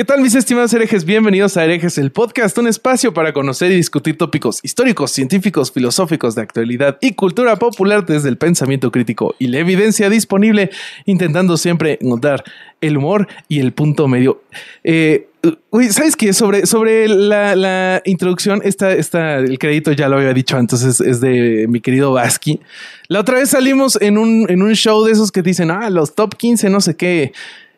¿Qué tal mis estimados herejes? Bienvenidos a Herejes, el podcast, un espacio para conocer y discutir tópicos históricos, científicos, filosóficos de actualidad y cultura popular desde el pensamiento crítico y la evidencia disponible, intentando siempre encontrar el humor y el punto medio. Eh, uy, ¿sabes qué? Sobre, sobre la, introducción, esta, esta, el crédito ya lo había dicho antes, es, es de mi querido Basqui. La otra vez salimos en un, en un show de esos que dicen, ah, los top 15, no sé qué.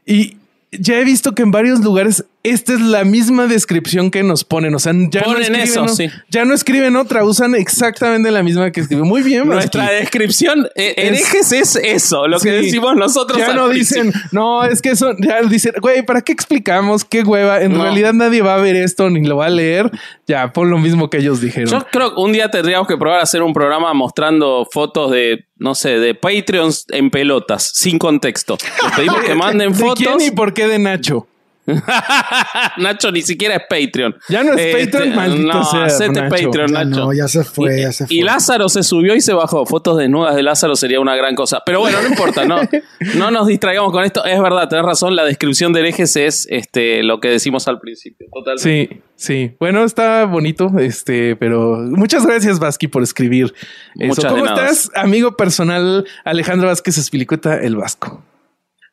Y ya he visto que en varios lugares esta es la misma descripción que nos ponen. O sea, ya no escriben, eso, sí. ya no escriben otra, usan exactamente la misma que escriben. Muy bien, Nuestra descripción, eh, herejes es eso, lo que decimos nosotros. Ya no principio. dicen, no, es que eso, ya dicen, güey, ¿para qué explicamos? Qué hueva. En No. realidad nadie va a ver esto ni lo va a leer. Ya, pon lo mismo que ellos dijeron. Yo creo que un día tendríamos que probar a hacer un programa mostrando fotos de, no sé, de Patreons en pelotas, sin contexto. Les pedimos que manden ¿De fotos. quién y por qué de Nacho? Nacho ni siquiera es Patreon. Ya no es Patreon, maldito no, sea, hacete Nacho. Patreon, Ya Nacho. no, ya se fue, ya se fue. Y Lázaro se subió y se bajó. Fotos desnudas de Lázaro sería una gran cosa. Pero bueno, no importa, no, no nos distraigamos con esto. Es verdad, tenés razón, la descripción de herejes es este, lo que decimos al principio. Totalmente. Sí, sí. Bueno, está bonito, este, pero muchas gracias, Vasqui, por escribir. eso. Muchas de ¿Cómo nada. estás, amigo personal Alejandro Vázquez Espilicueta, el Vasco?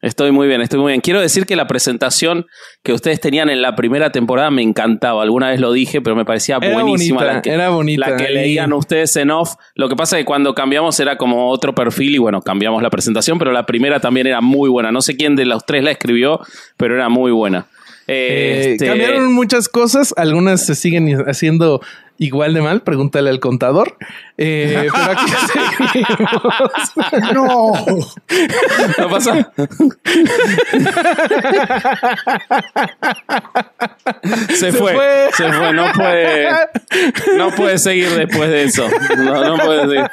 Estoy muy bien, estoy muy bien. Quiero decir que la presentación que ustedes tenían en la primera temporada me encantaba. Alguna vez lo dije, pero me parecía Era buenísima bonita, la que, era bonita. la que leían ustedes en off. Lo que pasa es que cuando cambiamos era como otro perfil y bueno, cambiamos la presentación, pero la primera también era muy buena. No sé quién de los tres la escribió, pero era muy buena. Eh, Este, Cambiaron muchas cosas, algunas se siguen haciendo igual de mal, pregúntale al contador. Eh, pero aquí seguimos. No. ¿No pasa? se, fue, fue. Se fue. No puede. No puede seguir después de eso. No, no puede seguir.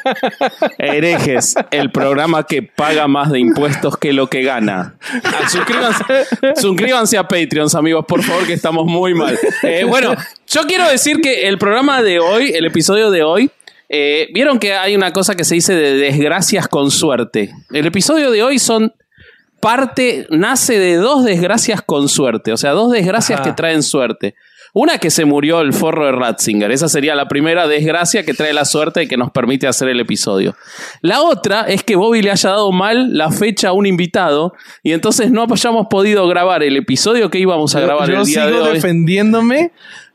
Herejes, el programa que paga más de impuestos que lo que gana. Ah, suscríbanse, suscríbanse a Patreons, amigos, por favor, que estamos muy mal. Eh, bueno, yo quiero decir que el programa de hoy, el episodio de hoy, eh, vieron que hay una cosa que se dice de desgracias con suerte. El episodio de hoy son parte, nace de dos desgracias con suerte, o sea, dos desgracias Ajá. que traen suerte. Una que se murió el forro de Ratzinger, esa sería la primera desgracia que trae la suerte y que nos permite hacer el episodio. La otra es que Bobby le haya dado mal la fecha a un invitado y entonces no hayamos podido grabar el episodio que íbamos a grabar Yo el día de sigo hoy.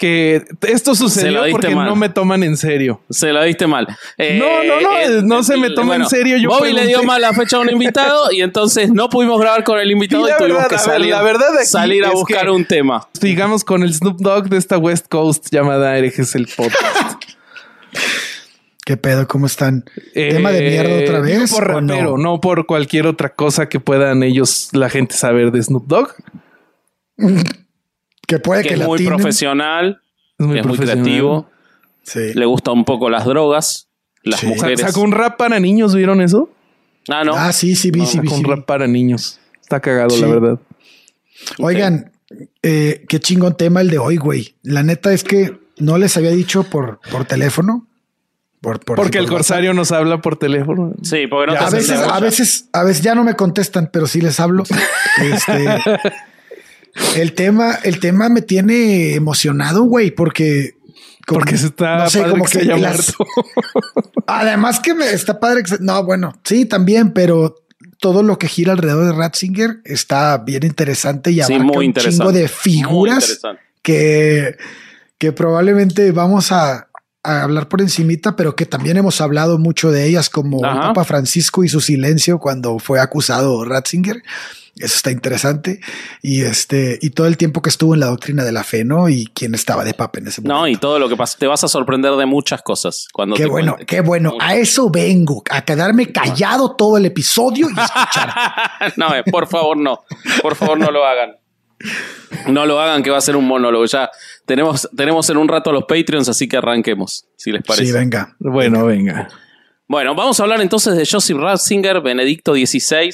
Que esto sucedió lo porque mal. no me toman en serio. Se la diste mal. Eh, No, no, no, no se me toma en serio, yo Bobby le dio pregunté. mal la fecha a un invitado y entonces no pudimos grabar con el invitado Y tuvimos verdad, que salir, la verdad aquí salir a buscar que- un tema. Sigamos con el Snoop Dogg de esta West Coast llamada Herejes el Podcast. ¿Qué pedo? ¿Cómo están? Eh, ¿Tema de mierda otra vez? Por no? no? por cualquier otra cosa que puedan ellos, la gente, saber de Snoop Dogg. Que puede Que que, es muy profesional, Es muy es muy creativo, Sí. le gustan un poco las drogas, las Sí. Mujeres. Sacó un rap para niños, ¿vieron eso? Ah, no. Ah, sí, sí, vi, sí, vi, Sacó sí un vi. rap para niños. Está cagado, Sí. la verdad. Oigan, eh, qué chingón tema el de hoy, güey. La neta es que no les había dicho por, por teléfono. Por, por- Porque el corsario nos habla por teléfono. Sí, porque no Ya, te A veces, a veces, a veces ya no me contestan, pero sí les hablo. Este, el tema, el tema me tiene emocionado, güey, porque como- Porque se está no sé, padre como que se haya las-. Además que me está padre. que se- no, bueno, sí, también, pero todo lo que gira alrededor de Ratzinger está bien interesante y Sí, abarca muy un interesante. chingo de figuras que, que probablemente vamos a, a hablar por encimita, pero que también hemos hablado mucho de ellas, como el. Papa Francisco y su silencio cuando fue acusado Ratzinger. Eso está interesante. Y este, y todo el tiempo que estuvo en la doctrina de la fe, ¿no? Y quién estaba de papa en ese momento. No, y todo lo que pasa. Te vas a sorprender de muchas cosas cuando Qué te bueno, qué bueno. A eso vengo, a quedarme callado todo el episodio y escuchar. no, eh, por favor, no. Por favor, no lo hagan. No lo hagan, que va a ser un monólogo. Ya tenemos, tenemos en un rato los Patreons, así que arranquemos, si les parece. Sí, venga. Bueno, venga. Bueno, vamos a hablar entonces de Joseph Ratzinger, Benedicto XVI,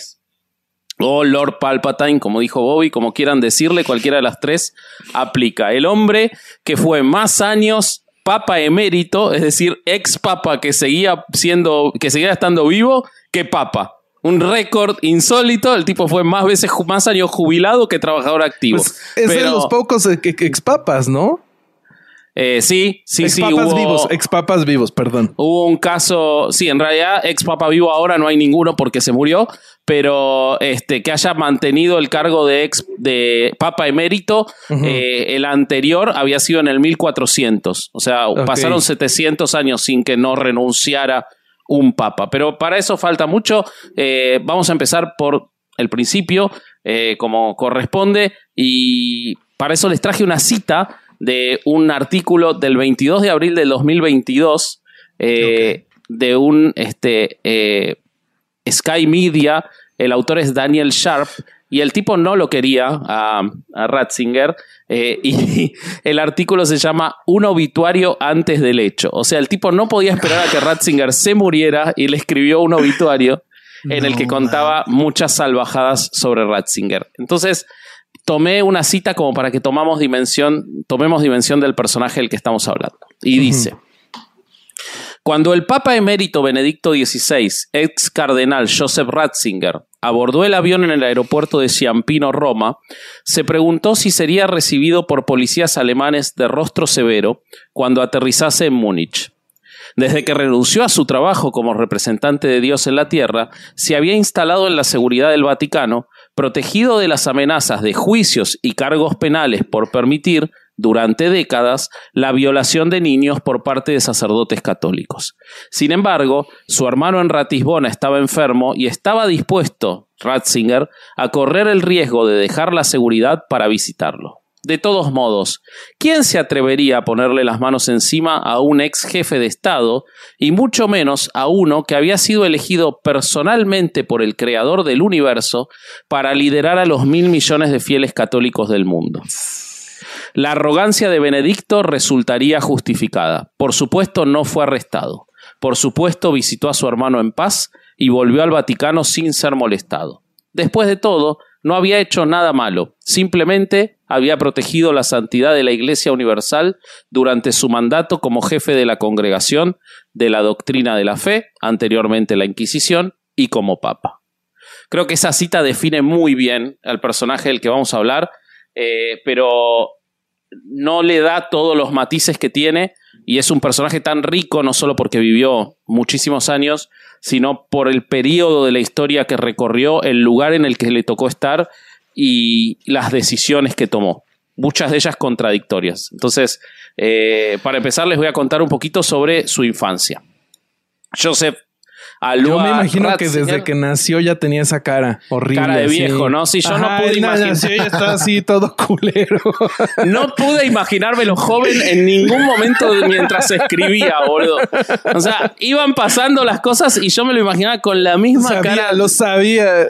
o Lord Palpatine, como dijo Bobby, como quieran decirle, cualquiera de las tres aplica. El hombre que fue más años papa emérito, es decir, ex papa que seguía siendo, que seguía estando vivo, que papa. Un récord insólito. El tipo fue más veces, más años jubilado que trabajador activo. Pues es de los pocos eh, expapas, ¿no? Eh, sí, sí, sí. expapas hubo- vivos, expapas vivos, perdón. Hubo un caso, sí, en realidad ex papa vivo ahora no hay ninguno porque se murió, pero este que haya mantenido el cargo de ex de papa emérito, eh, el anterior había sido en el 1400, o sea, pasaron 700 años sin que no renunciara un papa, pero para eso falta mucho. Eh, vamos a empezar por el principio, eh, como corresponde, y para eso les traje una cita de un artículo del 22 de abril del 2022 eh, de un este, Sky Media. El autor es Daniel Sharp y el tipo no lo quería a, a Ratzinger. eh, y el artículo se llama Un obituario antes del hecho. O sea, el tipo no podía esperar a que Ratzinger se muriera y le escribió un obituario en el que contaba muchas salvajadas sobre Ratzinger. Entonces, tomé una cita como para que tomamos dimensión, tomemos dimensión del personaje del que estamos hablando. Y dice. Cuando el Papa emérito Benedicto XVI, ex cardenal Joseph Ratzinger, abordó el avión en el aeropuerto de Ciampino, Roma, se preguntó si sería recibido por policías alemanes de rostro severo cuando aterrizase en Múnich. Desde que renunció a su trabajo como representante de Dios en la tierra, se había instalado en la seguridad del Vaticano, protegido de las amenazas de juicios y cargos penales por permitir, durante décadas, la violación de niños por parte de sacerdotes católicos. Sin embargo, su hermano en Ratisbona estaba enfermo y estaba dispuesto, Ratzinger, a correr el riesgo de dejar la seguridad para visitarlo. De todos modos, ¿quién se atrevería a ponerle las manos encima a un ex jefe de Estado y mucho menos a uno que había sido elegido personalmente por el creador del universo para liderar a los mil millones de fieles católicos del mundo? La arrogancia de Benedicto resultaría justificada. Por supuesto, no fue arrestado. Por supuesto, visitó a su hermano en paz y volvió al Vaticano sin ser molestado. Después de todo, no había hecho nada malo, simplemente había protegido la santidad de la Iglesia Universal durante su mandato como jefe de la congregación de la doctrina de la fe, anteriormente la Inquisición, y como papa. Creo que esa cita define muy bien al personaje del que vamos a hablar, eh, pero no le da todos los matices que tiene y es un personaje tan rico no solo porque vivió muchísimos años, sino por el periodo de la historia que recorrió, el lugar en el que le tocó estar y las decisiones que tomó. Muchas de ellas contradictorias. Entonces, eh, para empezar, les voy a contar un poquito sobre su infancia. Joseph Alua Yo me imagino que desde que nació ya tenía esa cara horrible. Cara de viejo, ¿no? Sí, yo no pude imaginar. nació y estaba así todo culero. No pude imaginármelo joven en ningún momento mientras escribía, boludo. O sea, iban pasando las cosas y yo me lo imaginaba con la misma Sabía, cara. lo sabía.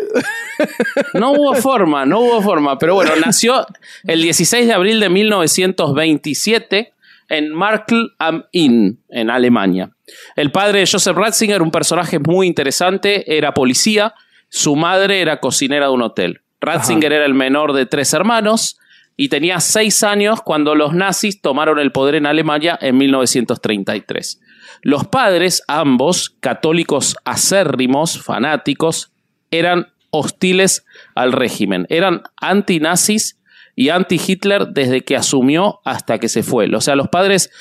No hubo forma, no hubo forma. Pero bueno, nació el 16 de abril de 1927 en Markl am Inn, en Alemania. El padre de Joseph Ratzinger, un personaje muy interesante, era policía. Su madre era cocinera de un hotel. Ratzinger era el menor de tres hermanos y tenía seis años cuando los nazis tomaron el poder en Alemania en 1933. Los padres, ambos católicos acérrimos, fanáticos, eran hostiles al régimen. Eran antinazis y anti-Hitler desde que asumió hasta que se fue. O sea, los padres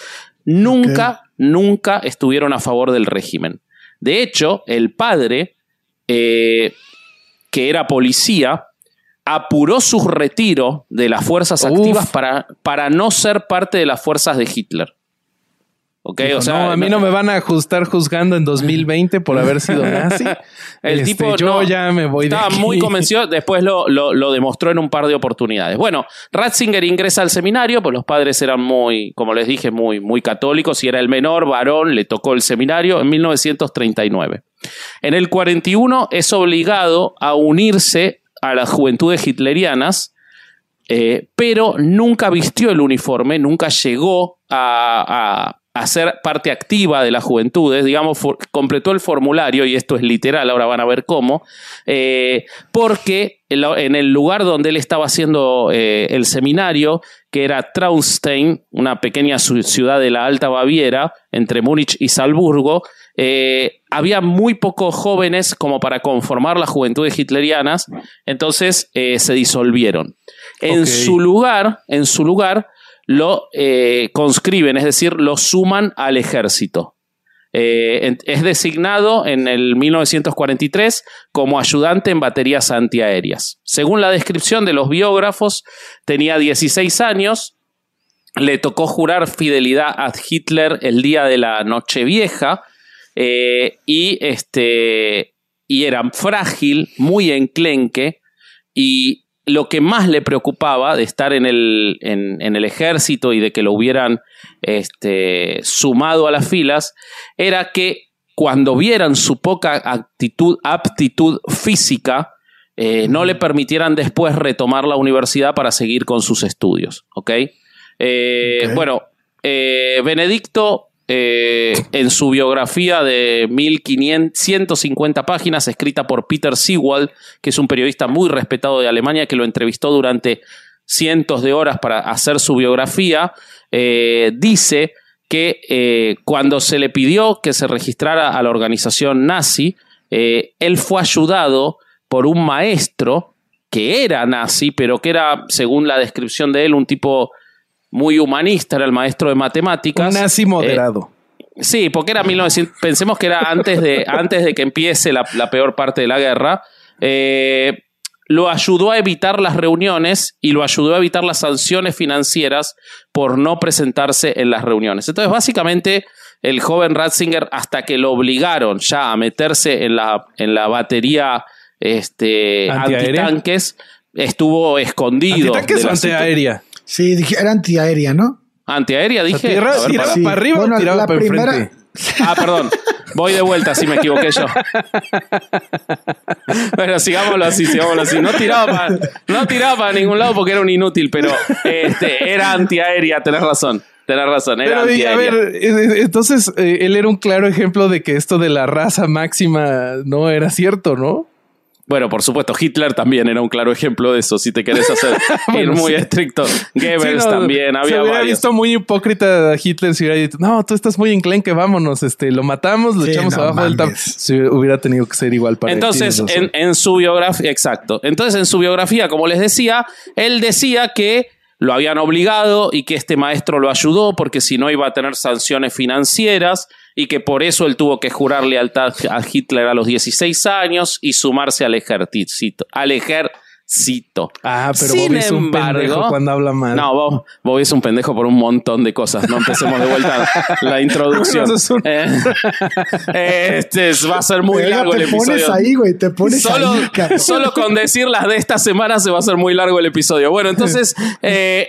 nunca, nunca estuvieron a favor del régimen. De hecho, el padre, eh, que era policía, apuró su retiro de las fuerzas Uf. activas para, para no ser parte de las fuerzas de Hitler. ¿Ok? Dijo, o sea, no, a mí no me van a ajustar juzgando en 2020 por haber sido nazi. El Este, tipo yo no, ya me voy de Estaba aquí. muy convencido, después lo, lo- lo demostró en un par de oportunidades. Bueno, Ratzinger ingresa al seminario, pues los padres eran muy, como les dije, muy, muy católicos y era el menor varón, le tocó el seminario en 1939. En el 41 es obligado a unirse a las juventudes hitlerianas, eh, pero nunca vistió el uniforme, nunca llegó a, a- hacer parte activa de las juventudes, digamos, completó el formulario, y esto es literal, ahora van a ver cómo, eh, porque en el lugar donde él estaba haciendo eh, el seminario, que era Traunstein, una pequeña ciudad de la Alta Baviera, entre Múnich y Salzburgo, eh, había muy pocos jóvenes como para conformar las juventudes hitlerianas, entonces se disolvieron. En su lugar, en su lugar, lo eh, conscriben, es decir, lo suman al ejército. Eh, es designado en el 1943 como ayudante en baterías antiaéreas. Según la descripción de los biógrafos, tenía 16 años, le tocó jurar fidelidad a Hitler el día de la Nochevieja eh, y, este, y era frágil, muy enclenque y lo que más le preocupaba de estar en el, en, el ejército y de que lo hubieran este, sumado a las filas era que cuando vieran su poca actitud, aptitud física, eh, no le permitieran después retomar la universidad para seguir con sus estudios. ¿ok? Eh, bueno, eh, Benedicto eh, en su biografía de 1550 páginas, escrita por Peter Sewell, que es un periodista muy respetado de Alemania, que lo entrevistó durante cientos de horas para hacer su biografía, eh, dice que eh, cuando se le pidió que se registrara a la organización nazi, él fue ayudado por un maestro que era nazi, pero que era, según la descripción de él, un tipo muy humanista, era el maestro de matemáticas. Un nazi moderado. Eh, sí, porque era 1900, pensemos que era antes de, antes de que empiece la, peor parte de la guerra. Eh, lo ayudó a evitar las reuniones y lo ayudó a evitar las sanciones financieras por no presentarse en las reuniones. Entonces, básicamente, el joven Ratzinger, hasta que lo obligaron ya a meterse en la, en la batería este, antitanques, estuvo escondido. ¿Antitanques o antiaérea? Sí, dije, era antiaérea, ¿no? Antiaérea, dije. Tierra, tiraba para, arriba o tiraba para enfrente. Ah, perdón. Voy de vuelta, si me equivoqué yo. Bueno, sigámoslo así, sigámoslo así. No tiraba para, no tiraba para ningún lado porque era un inútil, pero este, era antiaérea, tenés razón. Tenés razón, era antiaérea. A ver, entonces eh, él era un claro ejemplo de que esto de la raza máxima no era cierto, ¿no? Bueno, por supuesto, Hitler también era un claro ejemplo de eso, si te querés hacer ir muy estricto. Goebbels también, había se hubiera visto muy hipócrita a Hitler si hubiera dicho, no, tú estás muy enclenque, vámonos, este, lo matamos, lo echamos abajo del tab. Si hubiera tenido que ser igual para Entonces, en, en su biografía, exacto. Entonces, en su biografía, como les decía, él decía que lo habían obligado y que este maestro lo ayudó porque si no iba a tener sanciones financieras y que por eso él tuvo que jurar lealtad a Hitler a los 16 años y sumarse al ejército. Al ejército. Ah, pero Sin Bobby es un pendejo cuando habla mal. No, Bobby, es un pendejo por un montón de cosas. No empecemos de vuelta la introducción. Eh, este va a ser muy largo el episodio. Te pones ahí, güey, te pones solo, ahí, Solo con decir las de esta semana se va a hacer muy largo el episodio. Bueno, entonces, eh,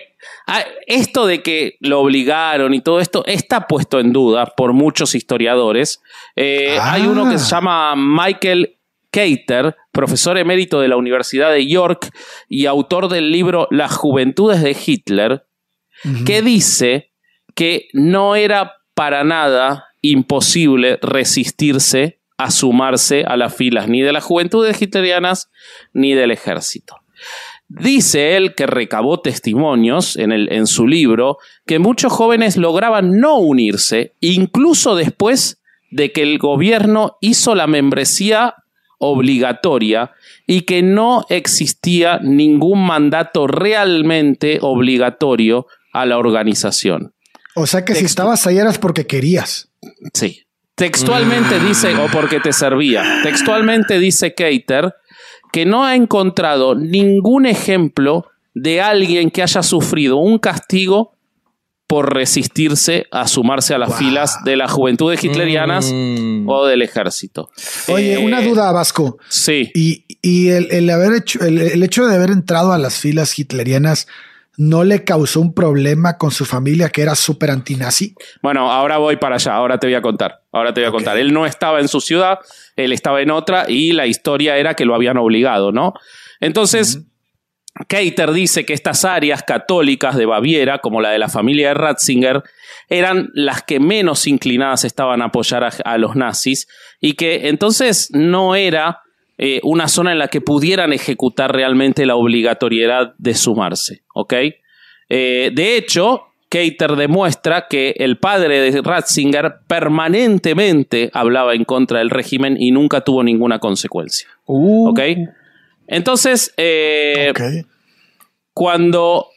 esto de que lo obligaron y todo esto está puesto en duda por muchos historiadores. Eh, hay uno que se ah. llama Michael Cater, profesor emérito de la Universidad de York y autor del libro Las Juventudes de Hitler, que dice que no era para nada imposible resistirse a sumarse a las filas ni de las juventudes hitlerianas ni del ejército. Dice él que recabó testimonios en, el, en su libro que muchos jóvenes lograban no unirse, incluso después de que el gobierno hizo la membresía obligatoria y que no existía ningún mandato realmente obligatorio a la organización. O sea que si estabas ahí eras porque querías. Sí. Textualmente dice, o porque te servía. Textualmente dice Cater que no ha encontrado ningún ejemplo de alguien que haya sufrido un castigo por resistirse a sumarse a las filas de las juventudes hitlerianas mm. o del ejército. Oye, eh, una duda, Vasco. Sí. Y, el, haber hecho, el, hecho de haber entrado a las filas hitlerianas no le causó un problema con su familia que era súper antinazi? Bueno, ahora voy para allá, ahora te voy a contar. Ahora te voy a contar. Él no estaba en su ciudad, él estaba en otra y la historia era que lo habían obligado, ¿no? Entonces, Keiter dice que estas áreas católicas de Baviera, como la de la familia de Ratzinger, eran las que menos inclinadas estaban a apoyar a, a los nazis y que entonces no era eh, una zona en la que pudieran ejecutar realmente la obligatoriedad de sumarse. Eh, de hecho, Keiter demuestra que el padre de Ratzinger permanentemente hablaba en contra del régimen y nunca tuvo ninguna consecuencia. Uh. Entonces, eh, cuando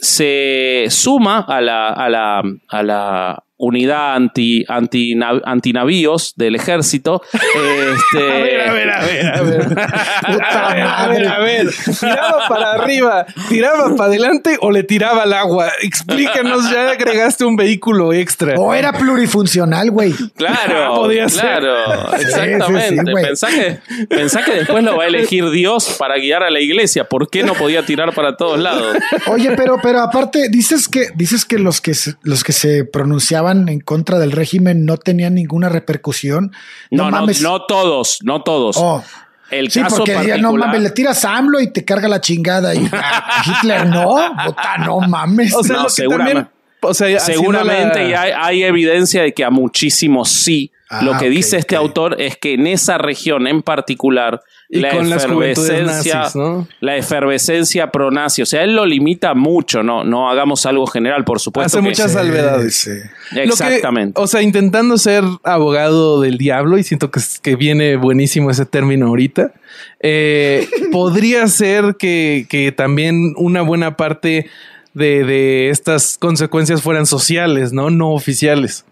se suma a la, a la, a la unidad anti, anti, antinavíos del ejército, este, A ver, a ver, a ver, a ver. Puta A ver, a ver, madre. a ver. ¿Tiraba para arriba, tiraba para adelante o le tiraba al agua? Explícanos, ya agregaste un vehículo extra. O era plurifuncional, güey. Claro, podía ser. claro, exactamente. sí, pensá, que, pensá que después lo va a elegir Dios para guiar a la iglesia. ¿Por qué no podía tirar para todos lados? Oye, pero, pero aparte, dices que, dices que los que se- los que se pronunciaban en contra del régimen no tenían ninguna repercusión. No, no, mames. no todos, no todos. Oh. El Sí, caso porque particular. no mames, le tiras a AMLO y te carga la chingada. Y a Hitler no, puta, no mames. O sea, No, que seguramente- también. O sea, Seguramente la- y hay, hay evidencia de que a muchísimos sí. Ah, Lo que ok, dice este autor es que en esa región en particular Y la con las juventudes efervescencia, nazis, ¿no? la efervescencia pronazi, o sea, él lo limita mucho, no, no hagamos algo general, por supuesto. Hace que- muchas Sí, salvedades. sí. Lo que- Exactamente. o sea, intentando ser abogado del diablo, y siento que, que viene buenísimo ese término ahorita, eh, podría ser que, que también una buena parte de, de estas consecuencias fueran sociales, ¿no? No oficiales.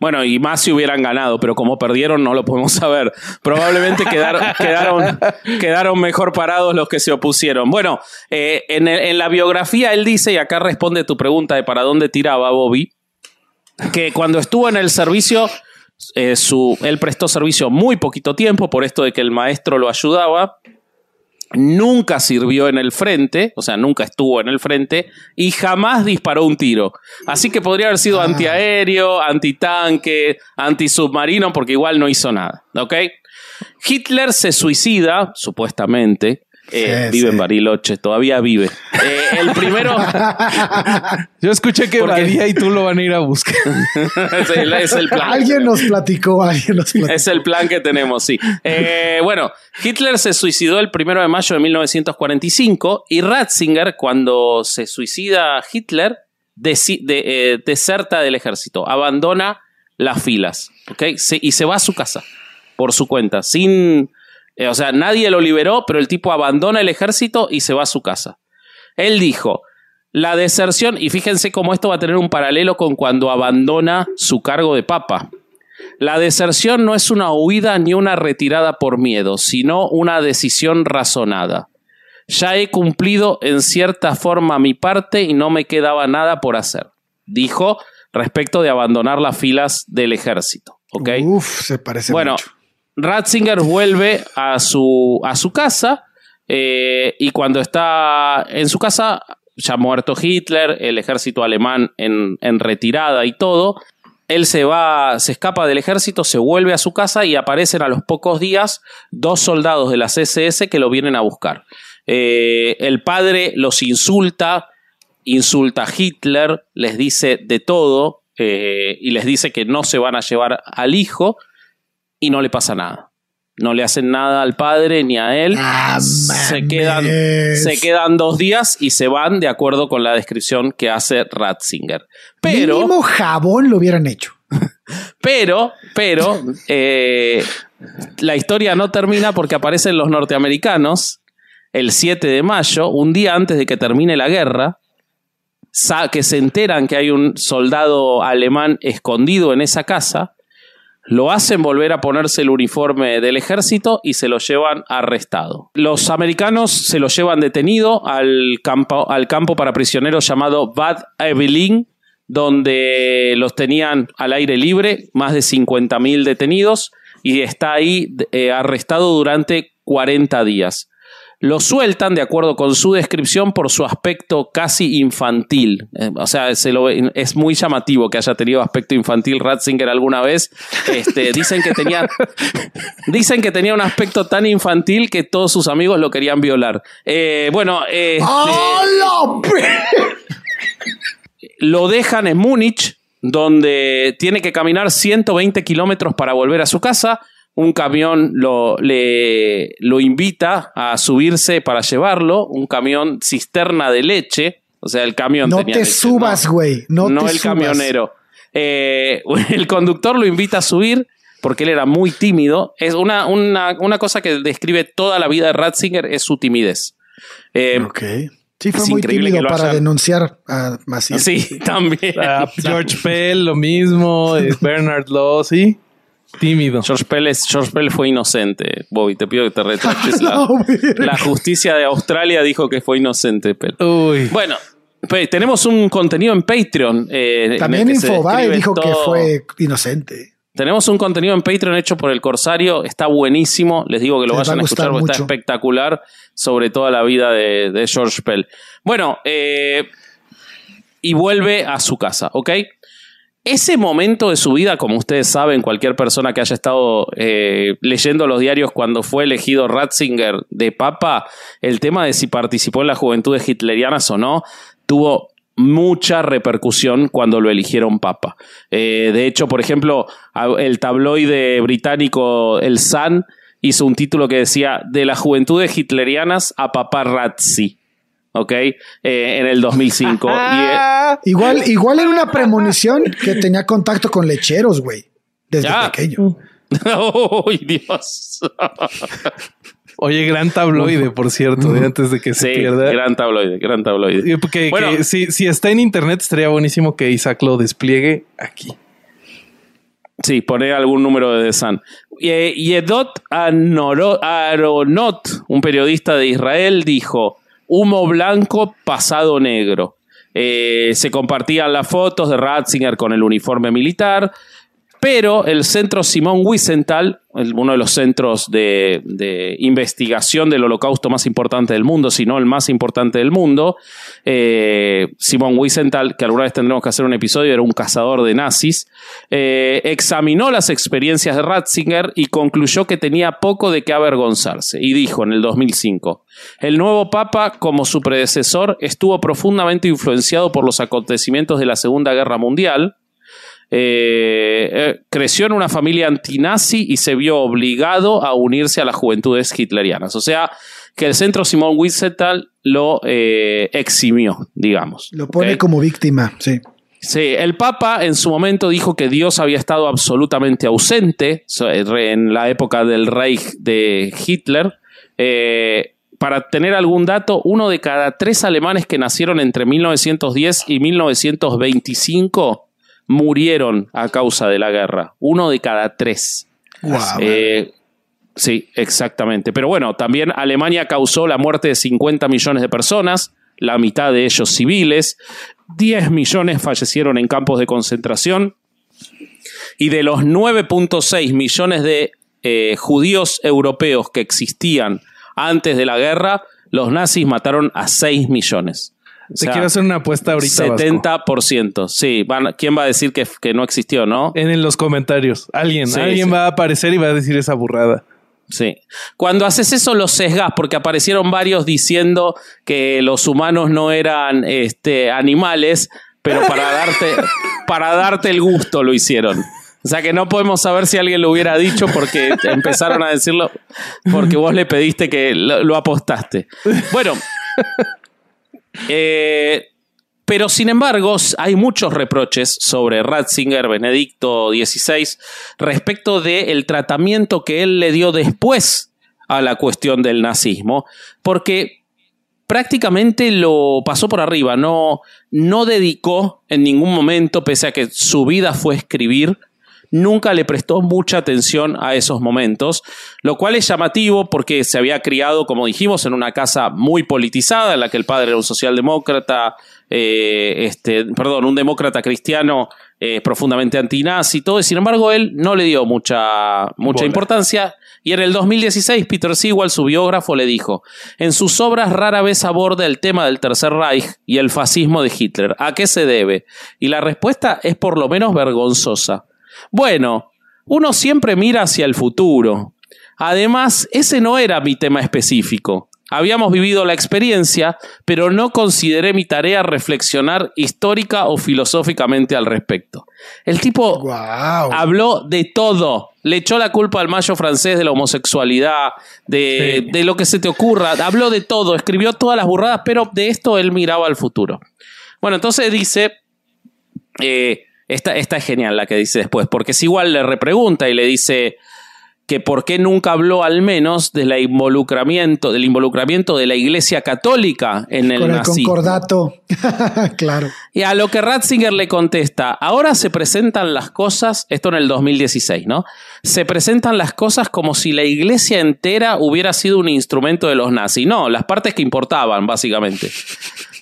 Bueno, y más si hubieran ganado, pero como perdieron no lo podemos saber. Probablemente quedaron, quedaron, quedaron mejor parados los que se opusieron. Bueno, eh, en, el- en la biografía él dice, y acá responde tu pregunta de para dónde tiraba Bobby, que cuando estuvo en el servicio, eh, su, él prestó servicio muy poquito tiempo por esto de que el maestro lo ayudaba. Nunca sirvió en el frente, o sea, nunca estuvo en el frente y jamás disparó un tiro. Así que podría haber sido antiaéreo, antitanque, antisubmarino, porque igual no hizo nada. ¿Ok? Hitler se suicida, supuestamente. Eh, Sí, vive sí. en Bariloche, todavía vive. Eh, el primero. Yo escuché que Porque- y tú lo van a ir a buscar. es, el, es el plan. Alguien nos platicó, alguien nos platicó. Es el plan que tenemos, sí. Eh, bueno, Hitler se suicidó el primero de mayo de 1945 y Ratzinger, cuando se suicida Hitler, de- eh, deserta del ejército, abandona las filas, ¿ok? Se- y se va a su casa por su cuenta, sin... eh, o sea, nadie lo liberó, pero el tipo abandona el ejército y se va a su casa. Él dijo, la deserción, y fíjense cómo esto va a tener un paralelo con cuando abandona su cargo de papa. La deserción no es una huida ni una retirada por miedo, sino una decisión razonada. Ya he cumplido en cierta forma mi parte y no me quedaba nada por hacer, dijo respecto de abandonar las filas del ejército. ¿ok? Uf, se parece Bueno, mucho. Ratzinger vuelve a su, a su casa eh, y cuando está en su casa, ya muerto Hitler, el ejército alemán en, en retirada y todo, él se va, se escapa del ejército, se vuelve a su casa y aparecen a los pocos días dos soldados de las SS que lo vienen a buscar. Eh, el padre los insulta, insulta a Hitler, les dice de todo eh, y les dice que no se van a llevar al hijo y no le pasa nada. No le hacen nada al padre ni a él. Ah, se, quedan, se quedan dos días y se van de acuerdo con la descripción que hace Ratzinger. Pero, Mínimo jabón lo hubieran hecho. pero, pero, eh, la historia no termina porque aparecen los norteamericanos el 7 de mayo, un día antes de que termine la guerra, que se enteran que hay un soldado alemán escondido en esa casa, lo hacen volver a ponerse el uniforme del ejército y se lo llevan arrestado. Los americanos se lo llevan detenido al campo, al campo para prisioneros llamado Bad Evelyn, donde los tenían al aire libre, más de 50.000 detenidos, y está ahí eh, arrestado durante 40 días. Lo sueltan, de acuerdo con su descripción, por su aspecto casi infantil. Eh, o sea, se lo, es muy llamativo que haya tenido aspecto infantil Ratzinger alguna vez. Este, dicen, que tenía, dicen que tenía un aspecto tan infantil que todos sus amigos lo querían violar. Eh, bueno, este, lo dejan en Múnich, donde tiene que caminar 120 kilómetros para volver a su casa un camión lo, le, lo invita a subirse para llevarlo, un camión cisterna de leche, o sea, el camión... No te subas, güey, no, no, el camionero. Eh, el conductor lo invita a subir porque él era muy tímido. Es una, una, cosa que describe toda la vida de Ratzinger, es su timidez. Eh, ok. Sí, fue muy tímido para denunciar a Massieu. Sí, también. George Pell, lo mismo. Bernard Law, sí. Tímido. George Pell, George Pell fue inocente. Bobby, te pido que te retractes. la, justicia de Australia dijo que fue inocente, Pell. Bueno, tenemos un contenido en Patreon. Eh, También Infobae dijo que fue inocente. Tenemos un contenido en Patreon hecho por el Corsario. Está buenísimo. Les digo que lo vayan a, escuchar porque está espectacular sobre toda la vida de, George Pell. Bueno, eh, y vuelve a su casa, ¿ok? Ese momento de su vida, como ustedes saben, cualquier persona que haya estado eh, leyendo los diarios cuando fue elegido Ratzinger de papa, el tema de si participó en las juventudes hitlerianas o no, tuvo mucha repercusión cuando lo eligieron papa. Eh, de hecho, por ejemplo, el tabloide británico El Sun hizo un título que decía De las juventudes hitlerianas a papa Ratzi. ¿Ok? Eh, en el 2005. Eh, igual, igual era una premonición que tenía contacto con lecheros, güey, desde pequeño. ¡Uy, Dios! Oye, gran tabloide, por cierto, antes de que se sí, pierda. Gran tabloide, gran tabloide. Porque si, está en internet, estaría buenísimo que Isaac lo despliegue aquí. Sí, poner algún número de The Sun. Yedot Aronot, un periodista de Israel, dijo: humo blanco pasado negro. Eh, se compartían las fotos de Ratzinger con el uniforme militar, pero el centro Simón Wiesenthal, uno de los centros de, investigación del holocausto más importante del mundo, si no el más importante del mundo, eh, Simón Wiesenthal, que alguna vez tendremos que hacer un episodio, era un cazador de nazis, eh, examinó las experiencias de Ratzinger y concluyó que tenía poco de qué avergonzarse. Y dijo en el 2005, el nuevo Papa, como su predecesor, estuvo profundamente influenciado por los acontecimientos de la Segunda Guerra Mundial, eh, eh, creció en una familia antinazi y se vio obligado a unirse a las juventudes hitlerianas. O sea, que el centro Simón Wiesenthal lo eh, eximió, digamos. Lo pone como víctima, sí. Sí, el Papa en su momento dijo que Dios había estado absolutamente ausente en la época del Reich de Hitler. para tener algún dato, uno de cada tres alemanes que nacieron entre 1910 y 1925 murieron a causa de la guerra. Uno de cada tres. Eh, sí, exactamente. Pero bueno, también Alemania causó la muerte de 50 millones de personas, la mitad de ellos civiles. 10 millones fallecieron en campos de concentración. Y de los 9.6 millones de eh, judíos europeos que existían antes de la guerra, los nazis mataron a 6 millones. Te quiero hacer una apuesta ahorita. 70%. Sí, ¿quién va a decir que, que, no existió, no? En, los comentarios. Alguien, alguien va a aparecer y va a decir esa burrada. Sí. Cuando haces eso lo sesgas porque aparecieron varios diciendo que los humanos no eran este, animales, pero para darte, para darte el gusto lo hicieron. O sea que no podemos saber si alguien lo hubiera dicho porque empezaron a decirlo porque vos le pediste que lo apostaste. Bueno, eh, pero sin embargo, hay muchos reproches sobre Ratzinger, Benedicto XVI, respecto del tratamiento que él le dio después a la cuestión del nazismo, porque prácticamente lo pasó por arriba, no, no dedicó en ningún momento, pese a que su vida fue escribir, nunca le prestó mucha atención a esos momentos, lo cual es llamativo porque se había criado, como dijimos, en una casa muy politizada, en la que el padre era un socialdemócrata, eh, este, perdón, un demócrata cristiano eh, profundamente antinazi y todo, y sin embargo él no le dio mucha, mucha importancia. Y en el 2016 Peter Sewell, su biógrafo, le dijo, en sus obras rara vez aborda el tema del Tercer Reich y el fascismo de Hitler. ¿A qué se debe? Y la respuesta es por lo menos vergonzosa. Bueno, uno siempre mira hacia el futuro. Además, ese no era mi tema específico. Habíamos vivido la experiencia, pero no consideré mi tarea reflexionar histórica o filosóficamente al respecto. El tipo habló de todo. Le echó la culpa al mayo francés de la homosexualidad, de, de, lo que se te ocurra. Habló de todo, escribió todas las burradas, pero de esto él miraba al futuro. Bueno, entonces dice, eh, esta, esta es genial la que dice después, porque es igual le repregunta y le dice, que por qué nunca habló al menos del involucramiento, del involucramiento de la Iglesia Católica en el, Con el concordato, claro. Y a lo que Ratzinger le contesta, ahora se presentan las cosas, esto en el 2016, ¿no? Se presentan las cosas como si la Iglesia entera hubiera sido un instrumento de los nazis. No, las partes que importaban, básicamente.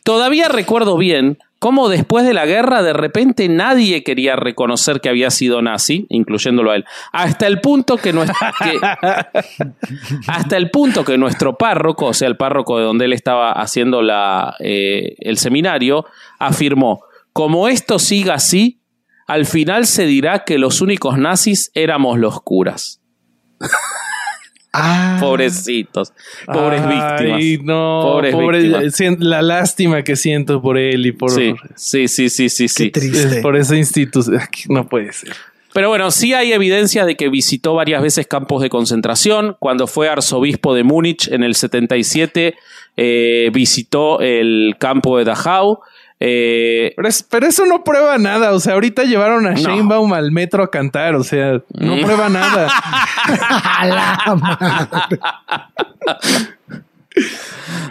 Todavía recuerdo bien cómo después de la guerra de repente nadie quería reconocer que había sido nazi, incluyéndolo a él, hasta el punto que, nuestro, hasta el punto que nuestro párroco, o sea, el párroco de donde él estaba haciendo la, eh, el seminario, afirmó, como esto siga así, al final se dirá que los únicos nazis éramos los curas. Ah. Pobrecitos. Pobres víctimas. No, Pobres pobre- víctimas. sien- La lástima que siento por él y por, Sí, sí, sí, sí, sí. Qué sí. triste. por esa institución. No puede ser. Pero bueno, sí hay evidencia de que visitó varias veces campos de concentración. Cuando fue arzobispo de Múnich en el 77, eh, visitó el campo de Dachau. Eh, Pero, es- pero eso no prueba nada. O sea, ahorita llevaron a No. Sheinbaum al metro a cantar. O sea, no prueba nada.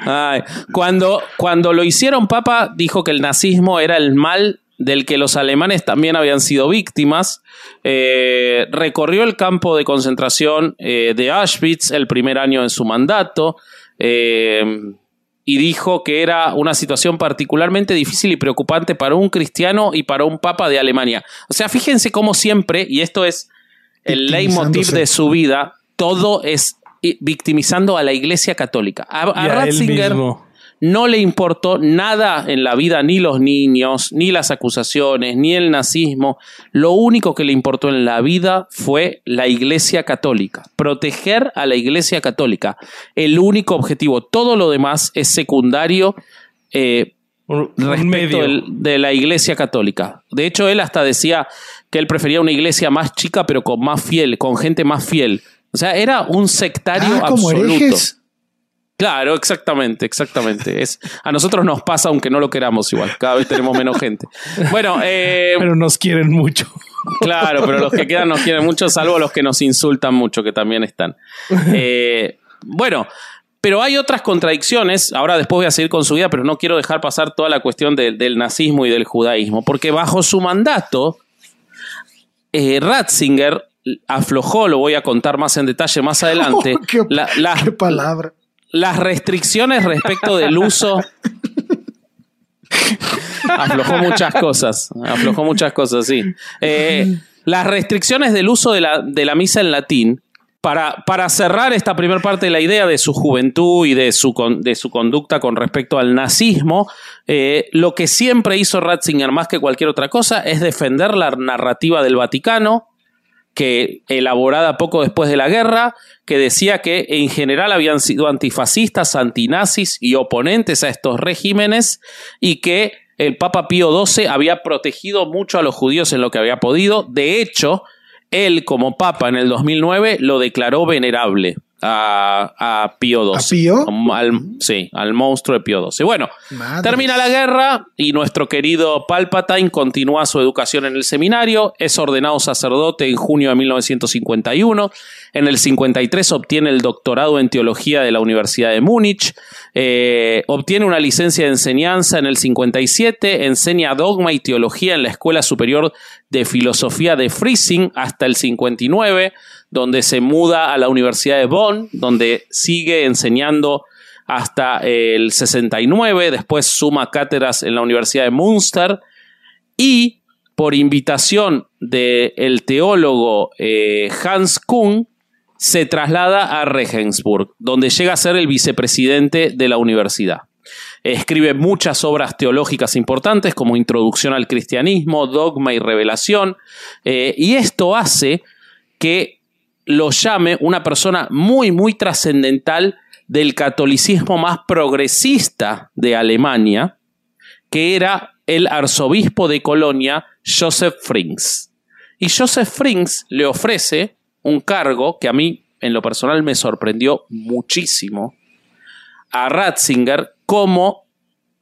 Ay, cuando, cuando lo hicieron papa, dijo que el nazismo era el mal del que los alemanes también habían sido víctimas. Eh, recorrió el campo de concentración eh, de Auschwitz el primer año de su mandato. eh, y dijo que era una situación particularmente difícil y preocupante para un cristiano y para un papa de Alemania. O sea, fíjense cómo siempre, y esto es el leitmotiv de su vida, todo es victimizando a la Iglesia Católica. A, él Ratzinger mismo. No le importó nada en la vida, ni los niños, ni las acusaciones, ni el nazismo. Lo único que le importó en la vida fue la Iglesia Católica, proteger a la Iglesia Católica. El único objetivo, todo lo demás es secundario. eh, Un, un respecto del- de la iglesia católica. De hecho, él hasta decía que él prefería una iglesia más chica, pero con más fiel, con gente más fiel. O sea, era un sectario Ah, como absoluto. herejes. Claro, exactamente, exactamente. Es, a nosotros nos pasa aunque no lo queramos igual. Cada vez tenemos menos gente. Bueno, eh, Pero nos quieren mucho. Claro, pero los que quedan nos quieren mucho, salvo los que nos insultan mucho, que también están. Eh, bueno, pero hay otras contradicciones. Ahora después voy a seguir con su vida, pero no quiero dejar pasar toda la cuestión de- del nazismo y del judaísmo, porque bajo su mandato, eh, Ratzinger aflojó, lo voy a contar más en detalle más adelante, Oh, qué, la- la- qué palabra. Las restricciones respecto del uso. aflojó muchas cosas. Aflojó muchas cosas, sí. Eh, las restricciones del uso de la, de la misa en latín. Para, para cerrar esta primera parte de la idea de su juventud y de su, de su conducta con respecto al nazismo, eh, lo que siempre hizo Ratzinger más que cualquier otra cosa es defender la narrativa del Vaticano, que elaborada poco después de la guerra, que decía que en general habían sido antifascistas, antinazis y oponentes a estos regímenes y que el Papa Pío XII había protegido mucho a los judíos en lo que había podido. De hecho, él como Papa en el 2009 lo declaró venerable a, a Pío XII. ¿A Pío? Al- sí, al monstruo de Pío XII. Bueno, Madre. Termina la guerra y nuestro querido Palpatine continúa su educación en el seminario, es ordenado sacerdote en junio de 1951, en el 53 obtiene el doctorado en teología de la Universidad de Múnich, eh, obtiene una licencia de enseñanza en el 57, enseña dogma y teología en la Escuela Superior de filosofía de Freising hasta el 59, donde se muda a la Universidad de Bonn, donde sigue enseñando hasta el 69, después suma cátedras en la Universidad de Münster y por invitación del teólogo eh, Hans Kuhn, se traslada a Regensburg, donde llega a ser el vicepresidente de la universidad. Escribe muchas obras teológicas importantes como Introducción al Cristianismo, Dogma y Revelación, eh, y esto hace que lo llame una persona muy, muy trascendental del catolicismo más progresista de Alemania, que era el arzobispo de Colonia, Joseph Frings. Y Joseph Frings le ofrece un cargo que a mí en lo personal me sorprendió muchísimo a Ratzinger como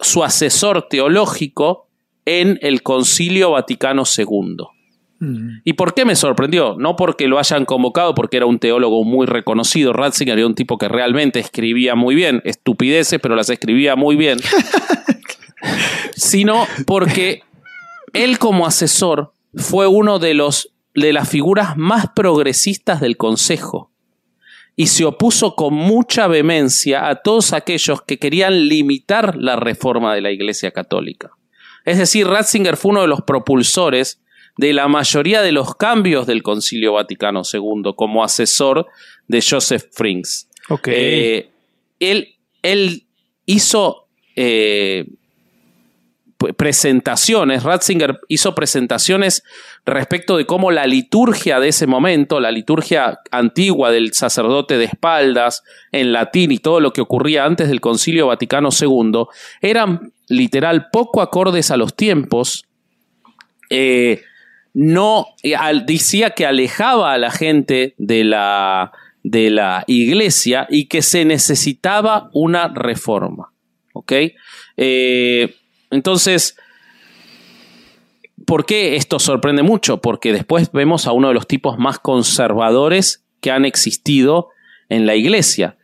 su asesor teológico en el Concilio Vaticano II. ¿Y por qué me sorprendió? No porque lo hayan convocado, porque era un teólogo muy reconocido. Ratzinger era un tipo que realmente escribía muy bien, estupideces, pero las escribía muy bien. sino porque él como asesor fue uno de los de las figuras más progresistas del Consejo y se opuso con mucha vehemencia a todos aquellos que querían limitar la reforma de la Iglesia Católica. Es decir, Ratzinger fue uno de los propulsores de la mayoría de los cambios del Concilio Vaticano II como asesor de Joseph Frings. Eh, él, él, hizo eh, presentaciones, Ratzinger hizo presentaciones respecto de cómo la liturgia de ese momento, la liturgia antigua del sacerdote de espaldas, en latín y todo lo que ocurría antes del Concilio Vaticano II, eran literal poco acordes a los tiempos. Eh, no decía que alejaba a la gente de la, de la iglesia y que se necesitaba una reforma. ¿Ok? Eh, entonces, ¿por qué esto sorprende mucho? Porque después vemos a uno de los tipos más conservadores que han existido en la iglesia,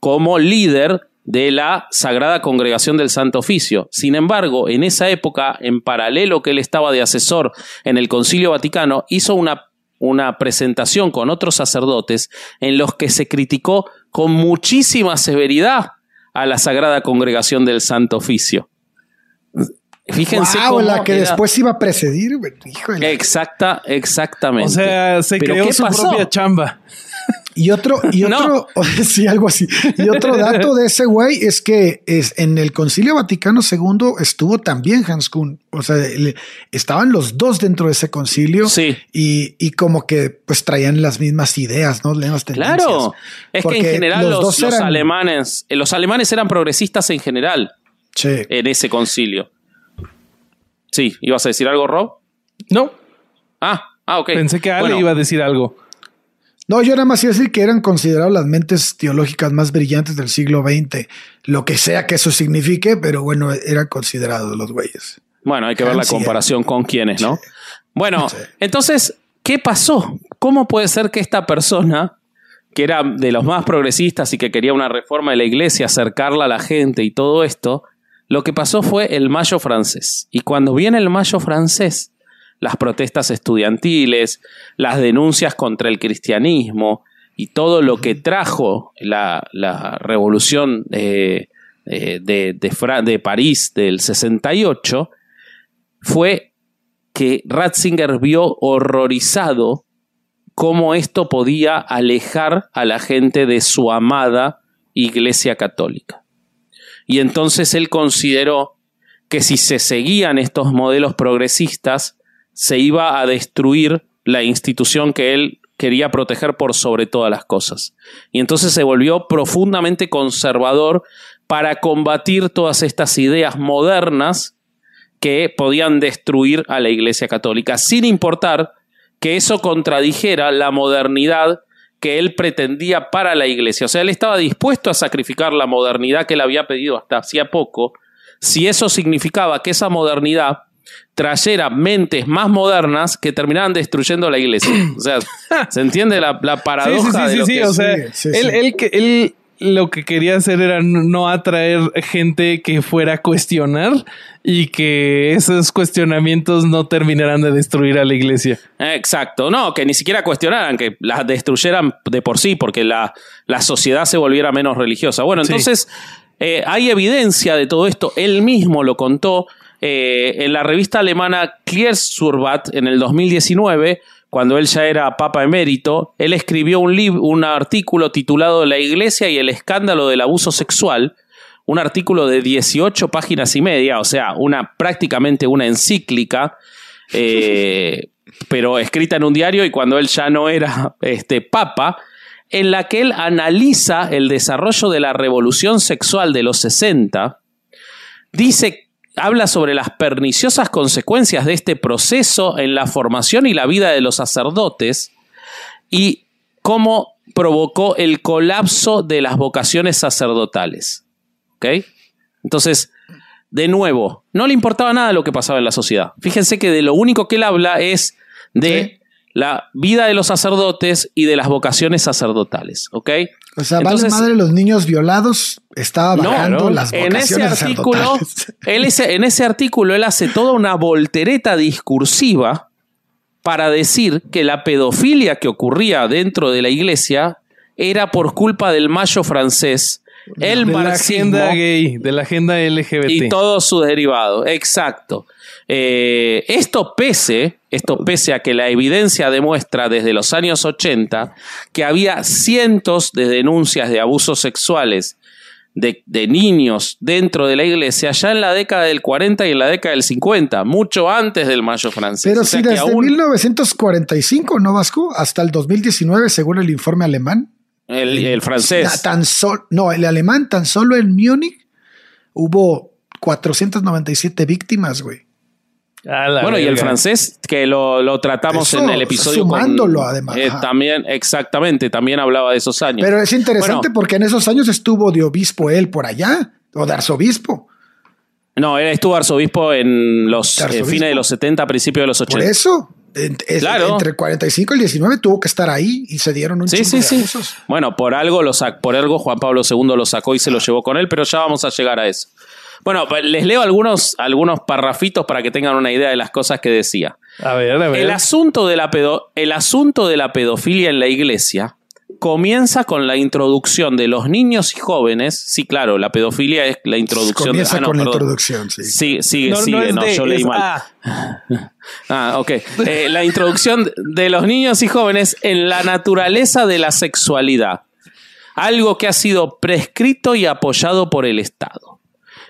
como líder de la Sagrada Congregación del Santo Oficio. Sin embargo, en esa época, en paralelo que él estaba de asesor en el Concilio Vaticano, hizo una, una presentación con otros sacerdotes en los que se criticó con muchísima severidad a la Sagrada Congregación del Santo Oficio. Fíjense cómo la que después iba a precedir. Exacta, exactamente. O sea, se creó su propia chamba. Y otro, y otro, sí, algo así. Y otro dato de ese güey es que es, en el Concilio Vaticano II estuvo también Hans Kuhn. O sea, estaban los dos dentro de ese concilio. Sí. Y, como que pues traían las mismas ideas, ¿no? Las claro. Es que en general los, los alemanes, los alemanes eran progresistas en general. Sí. En ese concilio. Sí, ¿ibas a decir algo, Rob? No. Ah, ah, ok. Pensé que Ale iba a decir algo. No, yo nada más iba a decir que eran considerados las mentes teológicas más brillantes del siglo XX, lo que sea que eso signifique, pero bueno, eran considerados los güeyes. Bueno, hay que ver la comparación con quiénes, ¿no? Bueno, entonces, ¿qué pasó? ¿Cómo puede ser que esta persona, que era de los más progresistas y que quería una reforma de la iglesia, acercarla a la gente y todo esto, lo que pasó fue el Mayo francés. Y cuando viene el Mayo francés, las protestas estudiantiles, las denuncias contra el cristianismo y todo lo que trajo la, revolución eh, eh, de, de, París del 68, fue que Ratzinger vio horrorizado cómo esto podía alejar a la gente de su amada Iglesia Católica. Y entonces él consideró que si se seguían estos modelos progresistas, se iba a destruir la institución que él quería proteger por sobre todas las cosas. Y entonces se volvió profundamente conservador para combatir todas estas ideas modernas que podían destruir a la Iglesia Católica, sin importar que eso contradijera la modernidad que él pretendía para la iglesia. O sea, él estaba dispuesto a sacrificar la modernidad que él había pedido hasta hacía poco, si eso significaba que esa modernidad trayera mentes más modernas que terminaban destruyendo la iglesia. O sea, ¿se entiende la, paradoja? Sí, sí, sí, o sea, él, él, lo que quería hacer era no atraer gente que fuera a cuestionar y que esos cuestionamientos no terminaran de destruir a la iglesia. Exacto, no, que ni siquiera cuestionaran, que la destruyeran de por sí, porque la, la sociedad se volviera menos religiosa. Bueno, entonces eh, hay evidencia de todo esto, él mismo lo contó eh, en la revista alemana Surbat en el 2019 cuando él ya era papa emérito, él escribió un, un artículo titulado La Iglesia y el escándalo del abuso sexual, un artículo de 18 páginas y media, o sea, una prácticamente una encíclica, eh, pero escrita en un diario y cuando él ya no era este, papa, en la que él analiza el desarrollo de la revolución sexual de los 60, dice habla sobre las perniciosas consecuencias de este proceso en la formación y la vida de los sacerdotes y cómo provocó el colapso de las vocaciones sacerdotales. ¿Ok? Entonces, de nuevo, no le importaba nada lo que pasaba en la sociedad. Fíjense que de lo único que él habla es de la vida de los sacerdotes y de las vocaciones sacerdotales. ¿Ok? O sea, vale madre los niños violados, estaba bajando las vocaciones en ese artículo, él en ese artículo él hace toda una voltereta discursiva para decir que la pedofilia que ocurría dentro de la iglesia era por culpa del mayo francés, el de la agenda gay, de la agenda LGBT y todos sus derivados. Exacto. Eh, esto pese, esto pese a que la evidencia demuestra desde los años 80 que había cientos de denuncias de abusos sexuales de, niños dentro de la iglesia ya en la década del 40 y en la década del 50, mucho antes del Mayo francés. Pero si desde 1945, ¿no, Vasco? Hasta el 2019, según el informe alemán. El, francés. Tan no, el alemán, tan solo en Múnich hubo 497 víctimas, güey bueno, y el francés, que lo, tratamos en el episodio. Sumándolo, además. Eh, también, exactamente, también hablaba de esos años. Pero es interesante porque en esos años estuvo de obispo él por allá, o de arzobispo. No, él estuvo arzobispo en los eh, fines de los 70, principios de los 80. Por eso, claro. entre 45 y el 19 tuvo que estar ahí y se dieron un sí, sí, sí. Bueno, por algo, lo por algo Juan Pablo II lo sacó y se lo llevó con él, pero ya vamos a llegar a eso. Bueno, les leo algunos, algunos parrafitos para que tengan una idea de las cosas que decía. A ver, a ver. El asunto de la, el asunto de la pedofilia en la iglesia comienza con la introducción de los niños y jóvenes. Sí, claro, la pedofilia es la introducción. Comienza de, ah, con la introducción, sí. Sí, sigue, sigue. No, yo leí mal. Ah, ok. Eh, la introducción de los niños y jóvenes en la naturaleza de la sexualidad. Algo que ha sido prescrito y apoyado por el Estado.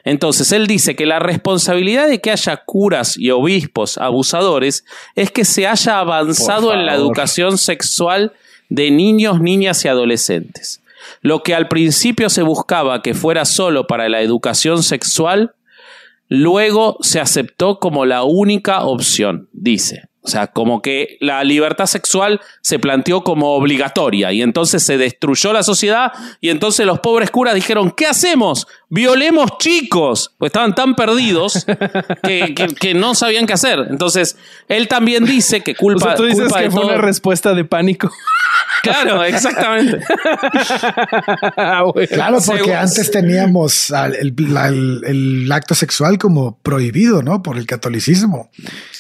Entonces, él dice que la responsabilidad de que haya curas y obispos abusadores es que se haya avanzado en la educación sexual de niños, niñas y adolescentes. Lo que al principio se buscaba que fuera solo para la educación sexual, luego se aceptó como la única opción, dice. O sea, como que la libertad sexual se planteó como obligatoria y entonces se destruyó la sociedad y entonces los pobres curas dijeron, ¿qué hacemos? Violemos chicos, pues estaban tan perdidos que, no sabían qué hacer. Entonces, él también dice que culpa, tú dices que fue una respuesta de pánico. Claro, exactamente. claro, porque antes teníamos el, acto sexual como prohibido, ¿no? Por el catolicismo.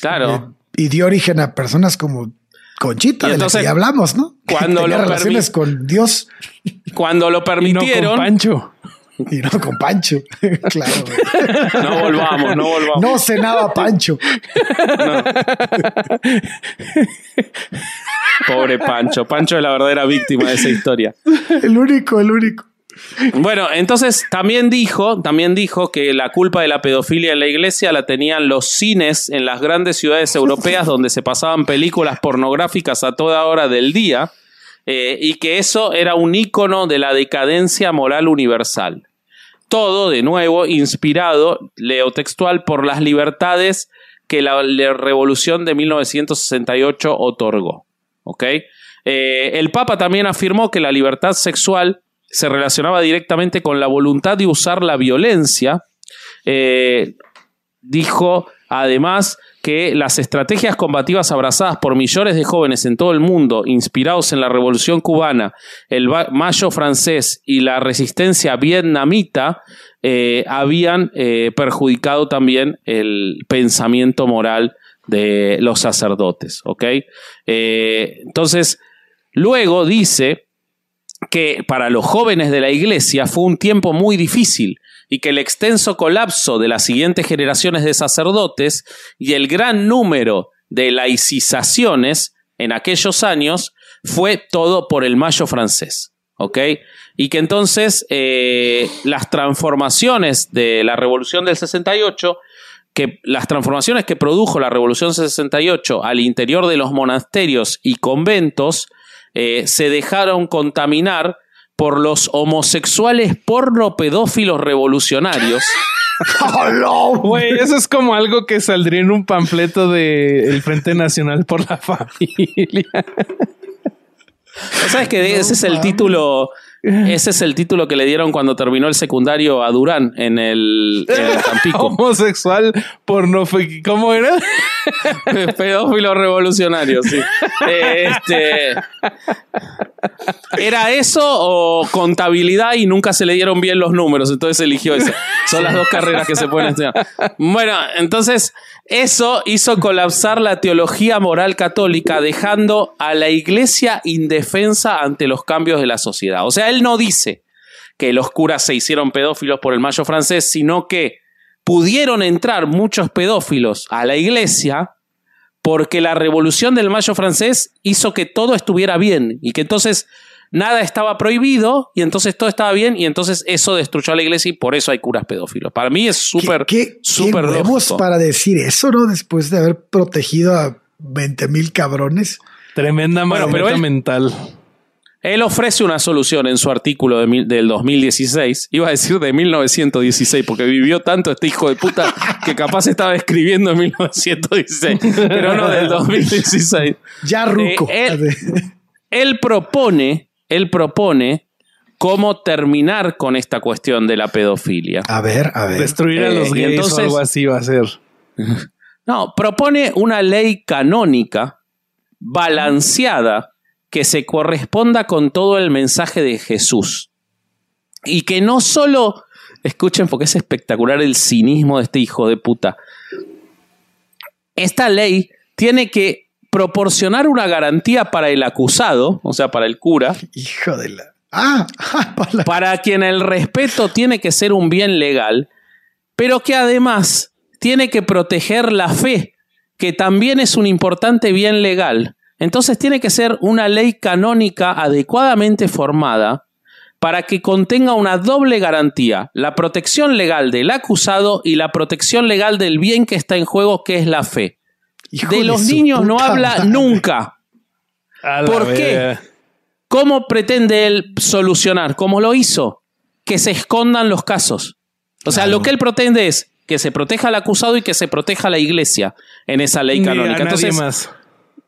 Claro. Y dio origen a personas como Conchita, de las que hablamos, ¿no? Cuando lo relaciones con Dios. Cuando lo permitieron. con Pancho. Y no con Pancho. claro. No volvamos, no volvamos. No cenaba Pancho. Pobre Pancho. Pancho es la verdadera víctima de esa historia. El único, el único. Bueno, entonces también dijo, también dijo que la culpa de la pedofilia en la iglesia la tenían los cines en las grandes ciudades europeas donde se pasaban películas pornográficas a toda hora del día eh, y que eso era un ícono de la decadencia moral universal. Todo, de nuevo, inspirado, leo textual, por las libertades que la, revolución de 1968 otorgó. Eh, el Papa también afirmó que la libertad sexual se relacionaba directamente con la voluntad de usar la violencia. Eh, dijo además que las estrategias combativas abrazadas por millones de jóvenes en todo el mundo, inspirados en la Revolución cubana, el Mayo francés y la resistencia vietnamita, eh, habían eh, perjudicado también el pensamiento moral de los sacerdotes. Eh, entonces, luego dice que para los jóvenes de la iglesia fue un tiempo muy difícil y que el extenso colapso de las siguientes generaciones de sacerdotes y el gran número de laicizaciones en aquellos años fue todo por el mayo francés. ¿Ok? Y que entonces eh, las transformaciones de la revolución del 68 que las transformaciones que produjo la Revolución 68 al interior de los monasterios y conventos eh, se dejaron contaminar por los homosexuales porno pedófilos revolucionarios. oh, eso es como algo que saldría en un panfleto del Frente Nacional por la Familia. ¿Sabes que ese es el título ese es el título que le dieron cuando terminó el secundario a Durán en el, Tampico. Homosexual porno. ¿Cómo era? Pedófilo revolucionario, sí. Este, ¿Era eso o contabilidad y nunca se le dieron bien los números? Entonces eligió eso. Son las dos carreras que se pueden estudiar. Bueno, entonces eso hizo colapsar la teología moral católica, dejando a la iglesia indefensa ante los cambios de la sociedad. O sea, él no dice que los curas se hicieron pedófilos por el mayo francés, sino que pudieron entrar muchos pedófilos a la iglesia porque la revolución del mayo francés hizo que todo estuviera bien y que entonces nada estaba prohibido y entonces todo estaba bien y entonces eso destruyó a la iglesia y por eso hay curas pedófilos. Para mí es súper, súper para decir eso, ¿no? Después de haber protegido a 20 mil cabrones. Tremenda bueno, mental. Él ofrece una solución en su artículo del 2016. Iba a decir de 1916, porque vivió tanto este hijo de puta que capaz estaba escribiendo en 1916, pero no del 2016. Ya ruco. Eh, él, propone, él propone cómo terminar con esta cuestión de la pedofilia. A ver, a ver. Destruir a los eh, gays o algo así va a ser. No, propone una ley canónica balanceada que se corresponda con todo el mensaje de Jesús. Y que no solo, escuchen porque es espectacular el cinismo de este hijo de puta, esta ley tiene que proporcionar una garantía para el acusado, o sea, para el cura. Hijo de la... Ah, para, para quien el respeto tiene que ser un bien legal, pero que además tiene que proteger la fe, que también es un importante bien legal entonces tiene que ser una ley canónica adecuadamente formada para que contenga una doble garantía, la protección legal del acusado y la protección legal del bien que está en juego, que es la fe. de los niños no habla nunca. ¿Por qué? ¿Cómo pretende él solucionar? ¿Cómo lo hizo? Que se escondan los casos. O sea, lo que él pretende es que se proteja al acusado y que se proteja a la iglesia en esa ley canónica. Entonces, más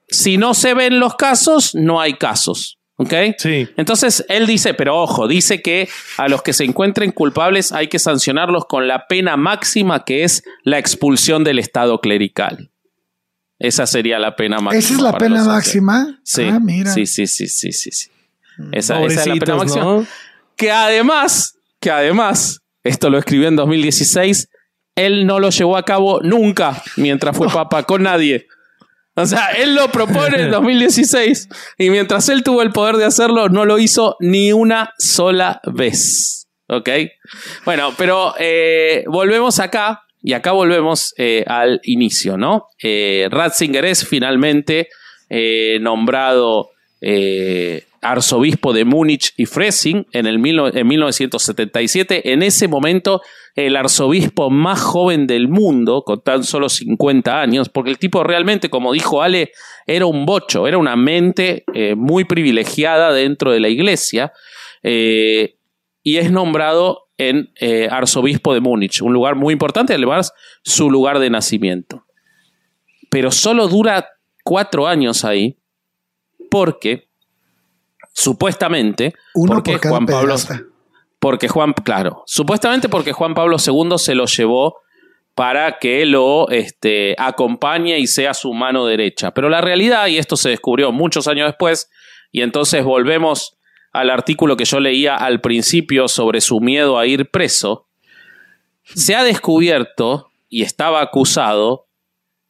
si no se ven los casos, no hay casos. ¿Ok? Sí. Entonces él dice, pero ojo, dice que a los que se encuentren culpables hay que sancionarlos con la pena máxima que es la expulsión del Estado clerical. Esa sería la pena máxima. ¿Esa es la pena máxima? Sí. Ah, mira. Sí, sí, sí, sí, sí, sí. Esa, es la pena máxima. Que además, que además, esto lo escribió en 2016, él no lo llevó a cabo nunca mientras fue papa con nadie. O sea, él lo propone en 2016 y mientras él tuvo el poder de hacerlo, no lo hizo ni una sola vez. ¿Ok? Bueno, pero eh, volvemos acá y acá volvemos eh, al inicio, ¿no? Eh, Ratzinger es finalmente nombrado arzobispo de Múnich y Freising en, en 1977. En ese momento, el arzobispo más joven del mundo, con tan solo 50 años, porque el tipo realmente, como dijo Ale, era un bocho, era una mente eh, muy privilegiada dentro de la iglesia, eh, y es nombrado en eh, arzobispo de Múnich, un lugar muy importante, además su lugar de nacimiento. Pero solo dura cuatro años ahí, porque Supuestamente, porque Juan Pablo. Porque Juan, claro, supuestamente porque Juan Pablo II se lo llevó para que lo este, acompañe y sea su mano derecha. Pero la realidad, y esto se descubrió muchos años después, y entonces volvemos al artículo que yo leía al principio sobre su miedo a ir preso, se ha descubierto y estaba acusado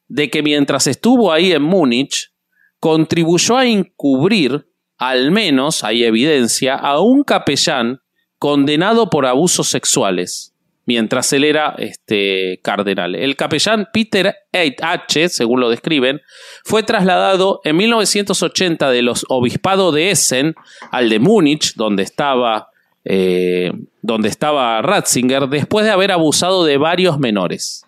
de que mientras estuvo ahí en Múnich, contribuyó a encubrir, al menos hay evidencia, a un capellán condenado por abusos sexuales mientras él era este, cardenal. El capellán Peter H., según lo describen, fue trasladado en 1980 de los obispados de Essen al de Múnich, donde estaba, eh, donde estaba Ratzinger, después de haber abusado de varios menores.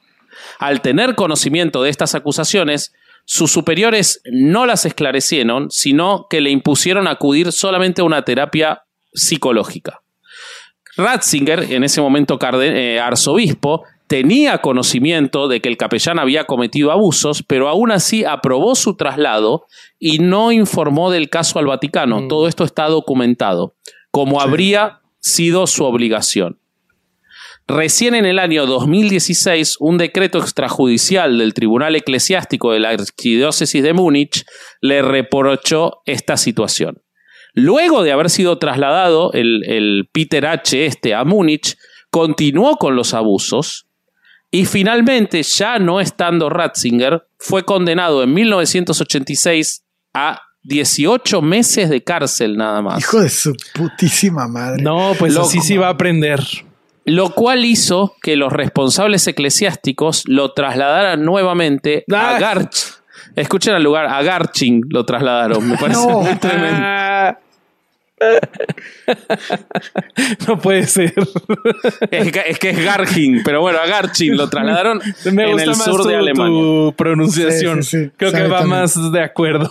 Al tener conocimiento de estas acusaciones, sus superiores no las esclarecieron, sino que le impusieron acudir solamente a una terapia psicológica. Ratzinger, en ese momento eh, arzobispo, tenía conocimiento de que el capellán había cometido abusos, pero aún así aprobó su traslado y no informó del caso al Vaticano. Mm. Todo esto está documentado, como habría sido su obligación. Recién en el año 2016, un decreto extrajudicial del Tribunal Eclesiástico de la Arquidiócesis de Múnich le reprochó esta situación. Luego de haber sido trasladado el, Peter H. este a Múnich, continuó con los abusos y finalmente, ya no estando Ratzinger, fue condenado en 1986 a 18 meses de cárcel nada más. Hijo de su putísima madre. No, pues así sí va a aprender. Lo cual hizo que los responsables eclesiásticos lo trasladaran nuevamente a ah. Garch. Escuchen al lugar, a Garching lo trasladaron. Me parece muy tremendo. no puede ser. Es que, es Garching, pero bueno, a Garching lo trasladaron en el sur de Alemania. Tu pronunciación. Creo que va más de acuerdo.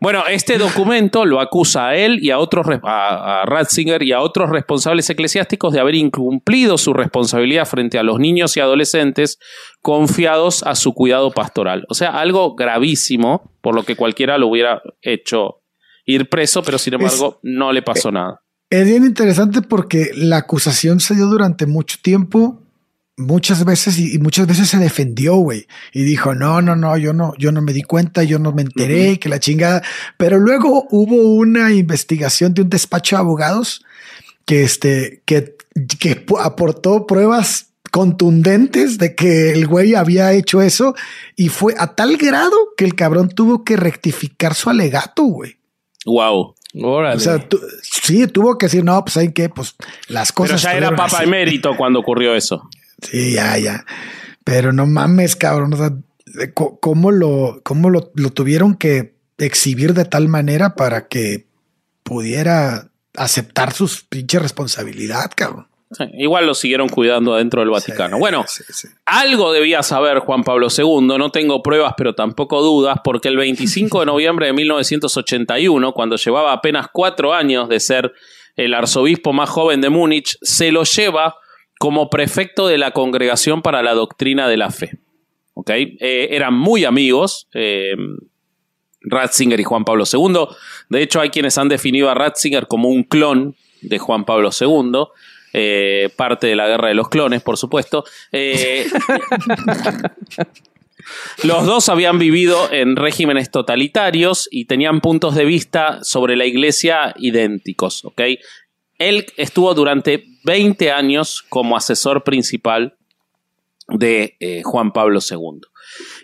bueno, este documento lo acusa a él y a otros a, Ratzinger y a otros responsables eclesiásticos de haber incumplido su responsabilidad frente a los niños y adolescentes confiados a su cuidado pastoral. O sea, algo gravísimo por lo que cualquiera lo hubiera hecho ir preso, pero sin embargo no le pasó nada. Es bien interesante porque la acusación se dio durante mucho tiempo, muchas veces y, muchas veces se defendió, güey, y dijo, no, no, no, yo no, yo no me di cuenta, yo no me enteré, que la chingada. Pero luego hubo una investigación de un despacho de abogados que, este, que, que aportó pruebas contundentes de que el güey había hecho eso y fue a tal grado que el cabrón tuvo que rectificar su alegato, güey. Wow. O sea, sí, tuvo que decir, no, pues hay que, pues las cosas. Pero ya era papa emérito cuando ocurrió eso. Sí, ya, ya. Pero no mames, cabrón. O sea, ¿cómo, lo, cómo lo, lo tuvieron que exhibir de tal manera para que pudiera aceptar su pinche responsabilidad, cabrón? Igual lo siguieron cuidando adentro del Vaticano. bueno, algo debía saber Juan Pablo II, no tengo pruebas pero tampoco dudas, porque el 25 de noviembre de 1981, cuando llevaba apenas cuatro años de ser el arzobispo más joven de Múnich, se lo lleva como prefecto de la Congregación para la Doctrina de la Fe. Eh, eran muy amigos. Eh, Ratzinger y Juan Pablo II. De hecho, hay quienes han definido a Ratzinger como un clon de Juan Pablo II. Eh, parte de la guerra de los clones, por supuesto. Eh, los dos habían vivido en regímenes totalitarios y tenían puntos de vista sobre la iglesia idénticos. Él estuvo durante 20 años como asesor principal de eh, Juan Pablo II.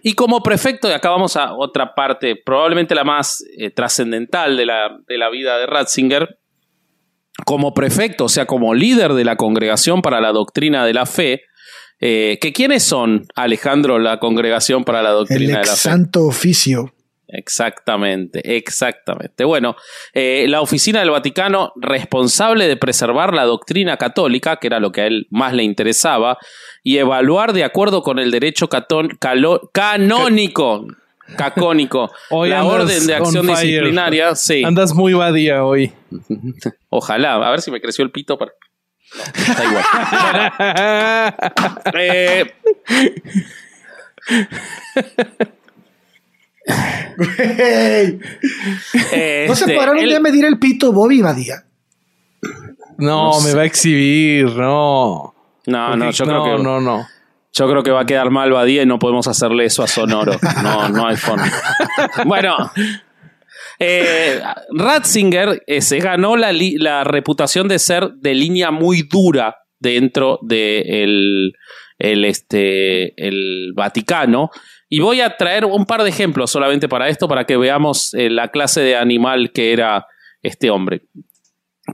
Y como prefecto, y acá vamos a otra parte, probablemente la más trascendental de la, de la vida de Ratzinger, como prefecto, o sea, como líder de la Congregación para la Doctrina de la Fe, eh, que quiénes son, Alejandro, la Congregación para la Doctrina de la Fe. Santo Oficio. Exactamente, exactamente. Bueno, eh, la oficina del Vaticano, responsable de preservar la doctrina católica, que era lo que a él más le interesaba, y evaluar de acuerdo con el derecho canónico, cacónico, la orden de acción disciplinaria. Sí. Andas muy badía hoy. Ojalá, a ver si me creció el pito para. está igual. Eh, no se este, podrán un día medir el pito Bobby Badía. No, me va a exhibir, no. No, no, yo creo que. No, no. Yo creo que va a quedar mal Badía y no podemos hacerle eso a Sonoro. No, no hay forma. Bueno, eh, Ratzinger se ganó la, reputación de ser de línea muy dura dentro del el, este, Vaticano. Y voy a traer un par de ejemplos solamente para esto, para que veamos eh, la clase de animal que era este hombre.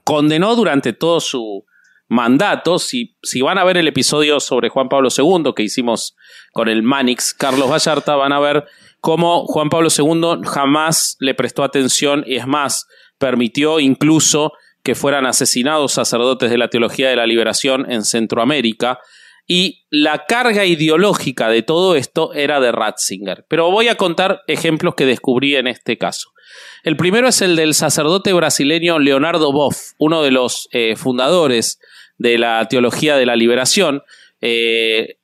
Condenó durante todo su, mandatos. Si, si van a ver el episodio sobre Juan Pablo II que hicimos con el Manix Carlos Vallarta, van a ver cómo Juan Pablo II jamás le prestó atención y es más, permitió incluso que fueran asesinados sacerdotes de la teología de la liberación en Centroamérica. Y la carga ideológica de todo esto era de Ratzinger. Pero voy a contar ejemplos que descubrí en este caso. El primero es el del sacerdote brasileño Leonardo Boff, uno de los eh, fundadores de la teología de la liberación, eh,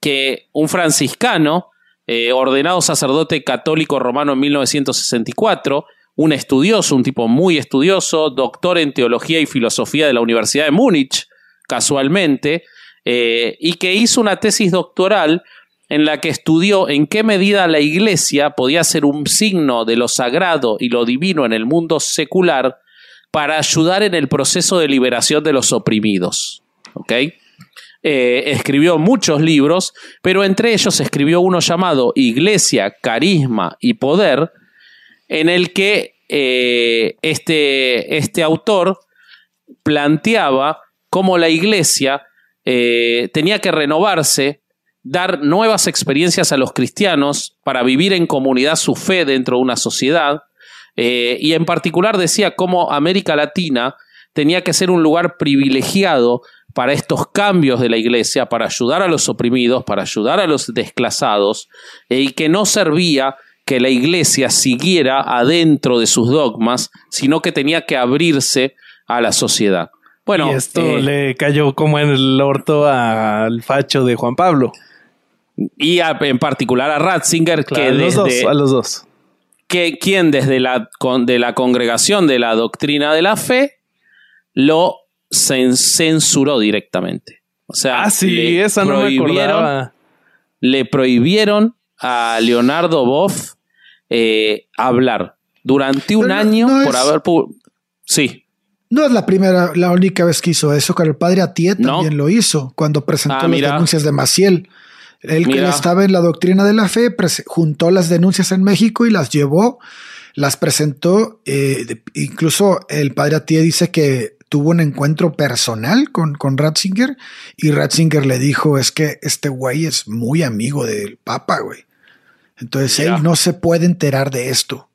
que un franciscano, eh, ordenado sacerdote católico romano en 1964, un estudioso, un tipo muy estudioso, doctor en teología y filosofía de la Universidad de Múnich, casualmente, eh, y que hizo una tesis doctoral en la que estudió en qué medida la Iglesia podía ser un signo de lo sagrado y lo divino en el mundo secular para ayudar en el proceso de liberación de los oprimidos. Eh, escribió muchos libros, pero entre ellos escribió uno llamado Iglesia, Carisma y Poder, en el que eh, este, este, autor planteaba cómo la Iglesia eh, tenía que renovarse, dar nuevas experiencias a los cristianos para vivir en comunidad su fe dentro de una sociedad, eh, y en particular decía cómo América Latina tenía que ser un lugar privilegiado para estos cambios de la iglesia, para ayudar a los oprimidos, para ayudar a los desclasados, eh, y que no servía que la iglesia siguiera adentro de sus dogmas, sino que tenía que abrirse a la sociedad. Bueno, y esto eh, le cayó como en el orto al facho de Juan Pablo. Y en particular a Ratzinger, que los dos, a los dos que quien desde la, de la congregación de la doctrina de la fe lo censuró directamente. O sea, ah, le esa no prohibieron, Le prohibieron a Leonardo Boff eh, hablar durante un año por haber... Sí. No es la primera, la única vez que hizo eso, que el padre Atiet también lo hizo cuando presentó ah, las denuncias de Maciel. Él que estaba en la doctrina de la fe, juntó las denuncias en México y las llevó, las presentó. Eh, incluso el padre Atie dice que tuvo un encuentro personal con, con Ratzinger y Ratzinger le dijo, es que este güey es muy amigo del Papa, güey. Entonces él no se puede enterar de esto.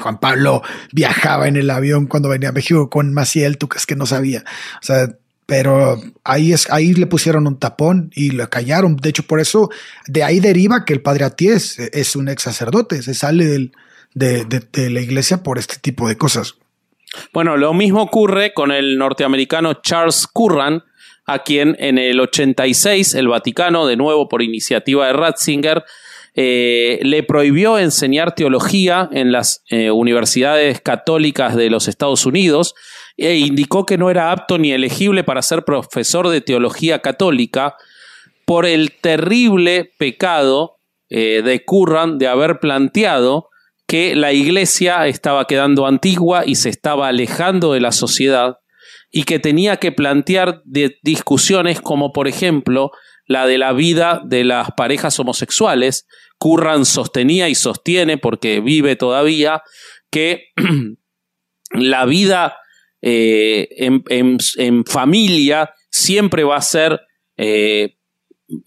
Juan Pablo viajaba en el avión cuando venía a México con Maciel, tú crees que no sabía. O sea, pero ahí, es, ahí le pusieron un tapón y lo callaron. De hecho, por eso de ahí deriva que el padre Aties es un ex sacerdote, se sale del, de, de, la iglesia por este tipo de cosas. Bueno, lo mismo ocurre con el norteamericano Charles Curran, a quien en el 86 el Vaticano, de nuevo por iniciativa de Ratzinger, eh, le prohibió enseñar teología en las eh, universidades católicas de los Estados Unidos e indicó que no era apto ni elegible para ser profesor de teología católica por el terrible pecado eh, de Curran de haber planteado que la iglesia estaba quedando antigua y se estaba alejando de la sociedad y que tenía que plantear discusiones como por ejemplo la de la vida de las parejas homosexuales. Curran sostenía y sostiene, porque vive todavía, que la vida eh, en, familia siempre va a ser eh,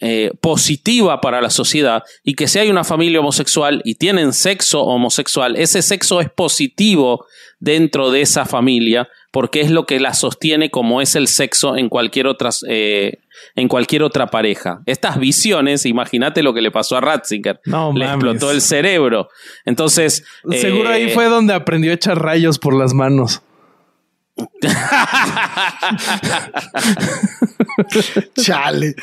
eh, positiva para la sociedad y que si hay una familia homosexual y tienen sexo homosexual, ese sexo es positivo dentro de esa familia porque es lo que la sostiene como es el sexo en cualquier otra, en cualquier otra pareja. Estas visiones, imagínate lo que le pasó a Ratzinger. le explotó el cerebro. Entonces... Seguro ahí fue donde aprendió a echar rayos por las manos. Chale.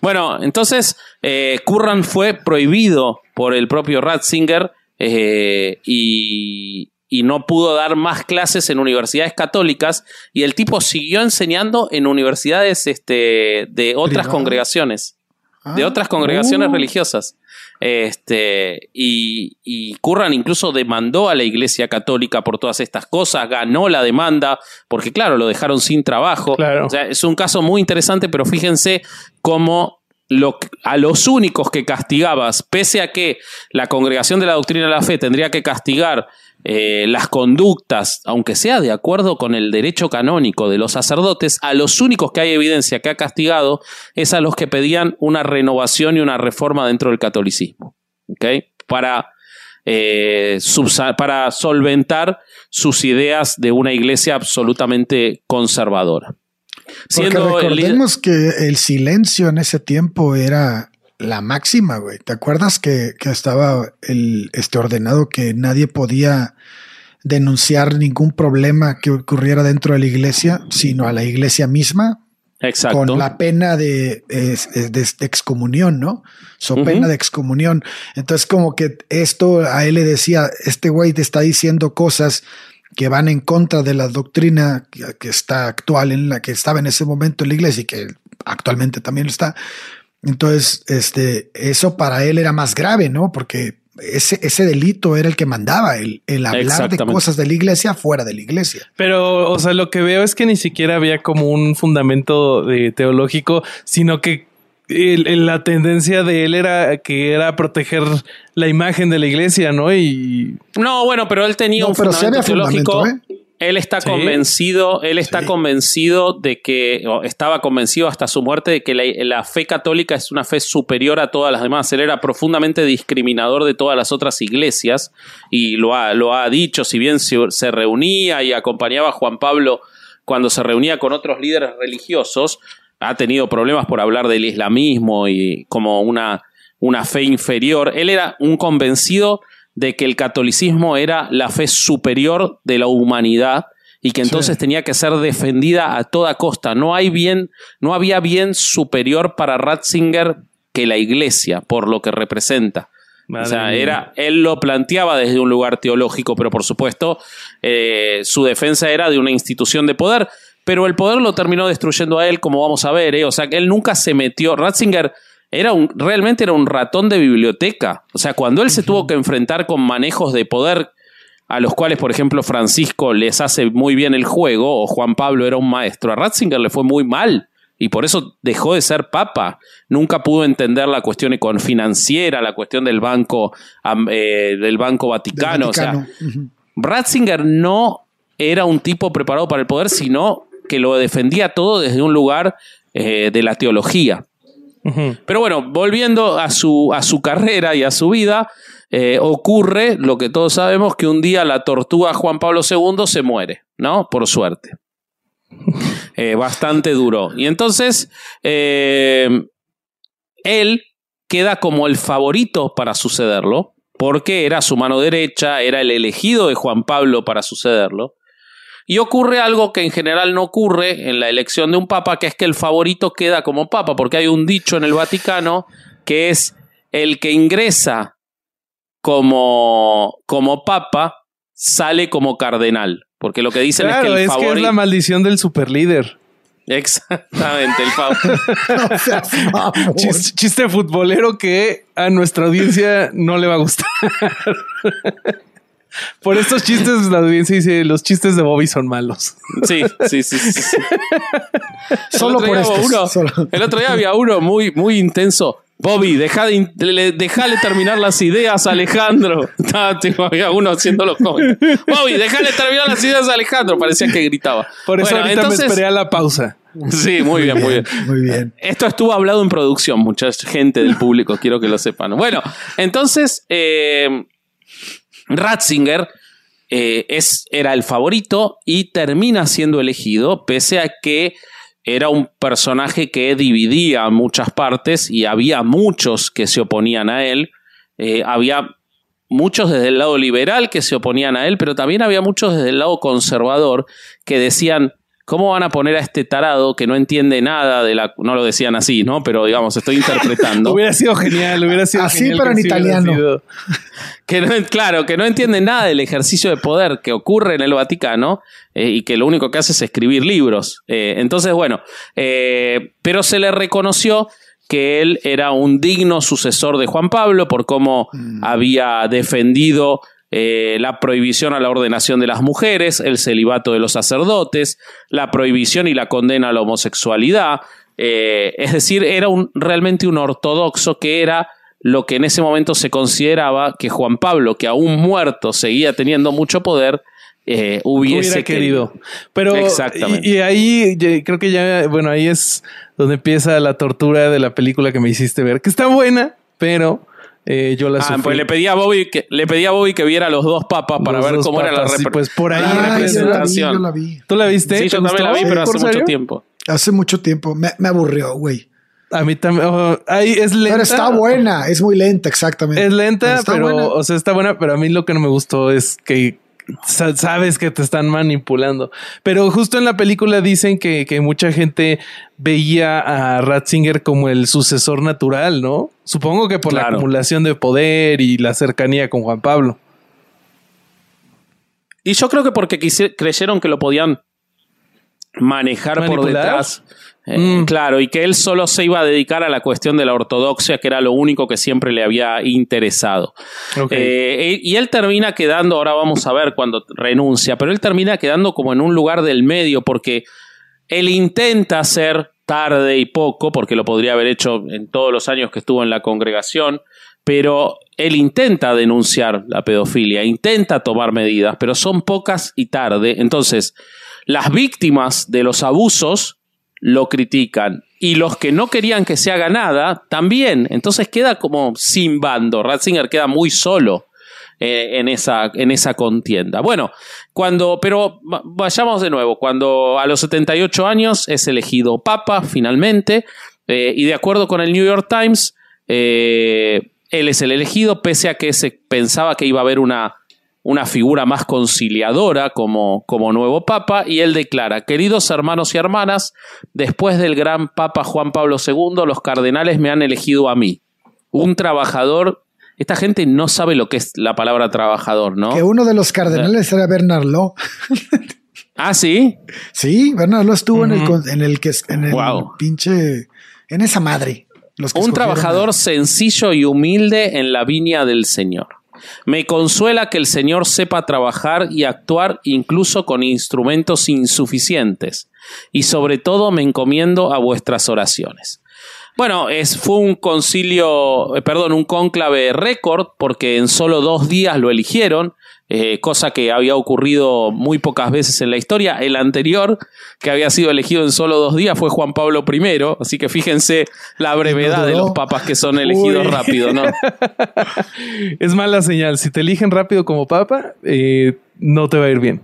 bueno, entonces eh, Curran fue prohibido por el propio Ratzinger eh, y, y no pudo dar más clases en universidades católicas y el tipo siguió enseñando en universidades este, de otras congregaciones, de ah. otras congregaciones uh. religiosas. Este, y, y, Curran incluso demandó a la Iglesia Católica por todas estas cosas, ganó la demanda, porque claro, lo dejaron sin trabajo. O sea, es un caso muy interesante, pero fíjense cómo lo, a los únicos que castigabas, pese a que la congregación de la doctrina de la fe tendría que castigar eh, las conductas, aunque sea de acuerdo con el derecho canónico de los sacerdotes, a los únicos que hay evidencia que ha castigado es a los que pedían una renovación y una reforma dentro del catolicismo. Para, eh, para solventar sus ideas de una iglesia absolutamente conservadora. Porque recordemos que el silencio en ese tiempo era la máxima, güey. ¿Te acuerdas que, estaba el, este ordenado que nadie podía denunciar ningún problema que ocurriera dentro de la iglesia, sino a la iglesia misma? Exacto. Con la pena de, excomunión, ¿no? So pena de excomunión. Entonces, como que esto a él le decía, este güey te está diciendo cosas que van en contra de la doctrina que, está actual en la que estaba en ese momento en la iglesia y que actualmente también está. Entonces, este, eso para él era más grave, ¿no? Porque ese, ese delito era el que mandaba, el, el hablar de cosas de la iglesia fuera de la iglesia. Pero, o sea, lo que veo es que ni siquiera había como un fundamento de teológico, sino que la tendencia de él era que era proteger la imagen de la iglesia, ¿no? Y no, bueno, pero él tenía un fundamento teológico. ¿eh? Él está convencido, él está convencido de que, estaba convencido hasta su muerte de que la, fe católica es una fe superior a todas las demás. Él era profundamente discriminador de todas las otras iglesias y lo ha, lo ha dicho, si bien se, se reunía y acompañaba a Juan Pablo cuando se reunía con otros líderes religiosos, ha tenido problemas por hablar del islamismo y como una, una fe inferior. Él era un convencido de que el catolicismo era la fe superior de la humanidad y que entonces tenía que ser defendida a toda costa. No hay bien, no había bien superior para Ratzinger que la iglesia, por lo que representa. o sea, era, él lo planteaba desde un lugar teológico, pero por supuesto eh, su defensa era de una institución de poder pero el poder lo terminó destruyendo a él, como vamos a ver, ¿eh? o sea que él nunca se metió, Ratzinger era un, realmente era un ratón de biblioteca, o sea, cuando él se tuvo que enfrentar con manejos de poder a los cuales, por ejemplo, Francisco les hace muy bien el juego, o Juan Pablo era un maestro, a Ratzinger le fue muy mal. Y por eso dejó de ser papa. Nunca pudo entender la cuestión financiera, la cuestión del banco, eh, del banco Vaticano. O sea, Ratzinger no era un tipo preparado para el poder, sino que lo defendía todo desde un lugar eh, de la teología. Pero bueno, volviendo a su, a su carrera y a su vida, eh, ocurre lo que todos sabemos, que un día la tortuga Juan Pablo II se muere, ¿no? Por suerte. Eh, bastante duro. Y entonces, él queda como el favorito para sucederlo, porque era su mano derecha, era el elegido de Juan Pablo para sucederlo. Y ocurre algo que en general no ocurre en la elección de un papa, que es que el favorito queda como papa, porque hay un dicho en el Vaticano que es el que ingresa como, como papa sale como cardenal. Porque lo que dicen es que el es Que es la maldición del superlíder. Exactamente, el favorito. chiste futbolero que a nuestra audiencia no le va a gustar. Por estos chistes, la audiencia dice: los chistes de Bobby son malos. Sí, sí, sí. sí, Solo por uno, El otro día había uno muy, muy intenso. Bobby, deja de, déjale terminar las ideas, Alejandro. había uno haciendo los Bobby, déjale terminar las ideas, Alejandro. Parecía que gritaba. Por eso ahorita entonces, me esperé a la pausa. Sí, muy bien, muy bien. Muy bien. Esto estuvo hablado en producción, mucha gente del público, quiero que lo sepan. Bueno, entonces, eh, Ratzinger eh, es, era el favorito y termina siendo elegido, pese a que era un personaje que dividía muchas partes y había muchos que se oponían a él. Eh, había muchos desde el lado liberal que se oponían a él, pero también había muchos desde el lado conservador que decían, ¿Cómo van a poner a este tarado que no entiende nada de la... No lo decían así, ¿no? Pero digamos, estoy interpretando. hubiera sido genial, hubiera sido Así, genial pero en italiano. sido. que no, claro, que no entiende nada del ejercicio de poder que ocurre en el Vaticano eh, y que lo único que hace es escribir libros. Eh, entonces, bueno, eh, pero se le reconoció que él era un digno sucesor de Juan Pablo por cómo había defendido eh, la prohibición a la ordenación de las mujeres, el celibato de los sacerdotes, la prohibición y la condena a la homosexualidad. Eh, es decir, era un, realmente un ortodoxo que era lo que en ese momento se consideraba que Juan Pablo, que aún muerto seguía teniendo mucho poder, eh, hubiese hubiera querido. Pero Exactamente. Y, y ahí creo que ya, bueno, ahí es donde empieza la tortura de la película que me hiciste ver, que está buena, pero eh, yo la Ah, sufrí. pues le pedí a Bobby que le pedí a Bobby que viera los dos papas para Los ver cómo era la repre- pues por ahí la Ah, yo la vi, representación. yo la vi. ¿Tú la viste? Sí, ¿Te yo también la vi, pero hace mucho tiempo. Hace mucho tiempo. Me, me aburrió, güey. A mí también. oh, ahí es lenta. Pero está buena. Es muy lenta, exactamente. Es lenta, está pero, buena. o sea, está buena, pero a mí lo que no me gustó es que sabes que te están manipulando. Pero justo en la película dicen que, que mucha gente veía a Ratzinger como el sucesor natural, ¿no? Supongo que por la acumulación de poder y la cercanía con Juan Pablo. Y yo creo que porque creyeron que lo podían manejar por detrás. Eh, Mm. Claro, y que él solo se iba a dedicar a la cuestión de la ortodoxia, que era lo único que siempre le había interesado. Eh, y él termina quedando, ahora vamos a ver cuando renuncia, pero él termina quedando como en un lugar del medio porque él intenta hacer tarde y poco, porque lo podría haber hecho en todos los años que estuvo en la congregación, pero él intenta denunciar la pedofilia, intenta tomar medidas, pero son pocas y tarde. Entonces, las víctimas de los abusos lo critican y los que no querían que se haga nada también. Entonces queda como sin bando. Ratzinger queda muy solo eh, en, esa, en esa contienda. Bueno, cuando, pero va- vayamos de nuevo. Cuando a los 78 años es elegido papa finalmente eh, y de acuerdo con el New York Times, eh, él es el elegido pese a que se pensaba que iba a haber una una figura más conciliadora como, como nuevo papa, y él declara, queridos hermanos y hermanas, después del gran papa Juan Pablo II, los cardenales me han elegido a mí, un trabajador. Esta gente no sabe lo que es la palabra trabajador, ¿no? Que uno de los cardenales era Bernard Law. Ah, sí. Sí, Bernard Law estuvo en el en el que en el Wow. pinche en esa madre. Los que Un trabajador a- sencillo y humilde en la viña del Señor. Me consuela que el Señor sepa trabajar y actuar incluso con instrumentos insuficientes. Y sobre todo me encomiendo a vuestras oraciones. Bueno, es, fue un concilio, eh, perdón, un cónclave récord, porque en solo dos días lo eligieron, eh, cosa que había ocurrido muy pocas veces en la historia. El anterior, que había sido elegido en solo dos días, fue Juan Pablo I, así que fíjense la brevedad de los papas que son elegidos Uy. rápido, ¿no? Es mala señal. Si te eligen rápido como papa, eh, no te va a ir bien.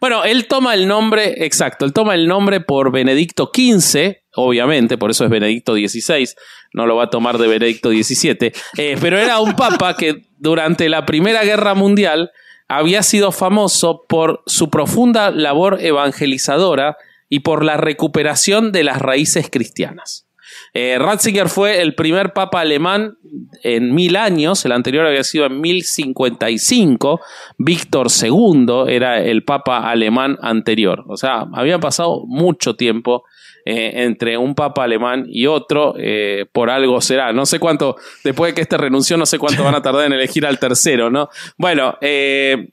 Bueno, él toma el nombre, exacto, él toma el nombre por Benedicto XV, obviamente, por eso es Benedicto XVI, no lo va a tomar de Benedicto XVII, eh, pero era un papa que durante la Primera Guerra Mundial había sido famoso por su profunda labor evangelizadora y por la recuperación de las raíces cristianas. Eh, Ratzinger fue el primer papa alemán en mil años, el anterior había sido en 1055, Víctor II era el papa alemán anterior, o sea, había pasado mucho tiempo eh, entre un papa alemán y otro, eh, por algo será, no sé cuánto, después de que este renunció, no sé cuánto van a tardar en elegir al tercero, ¿no? Bueno, eh,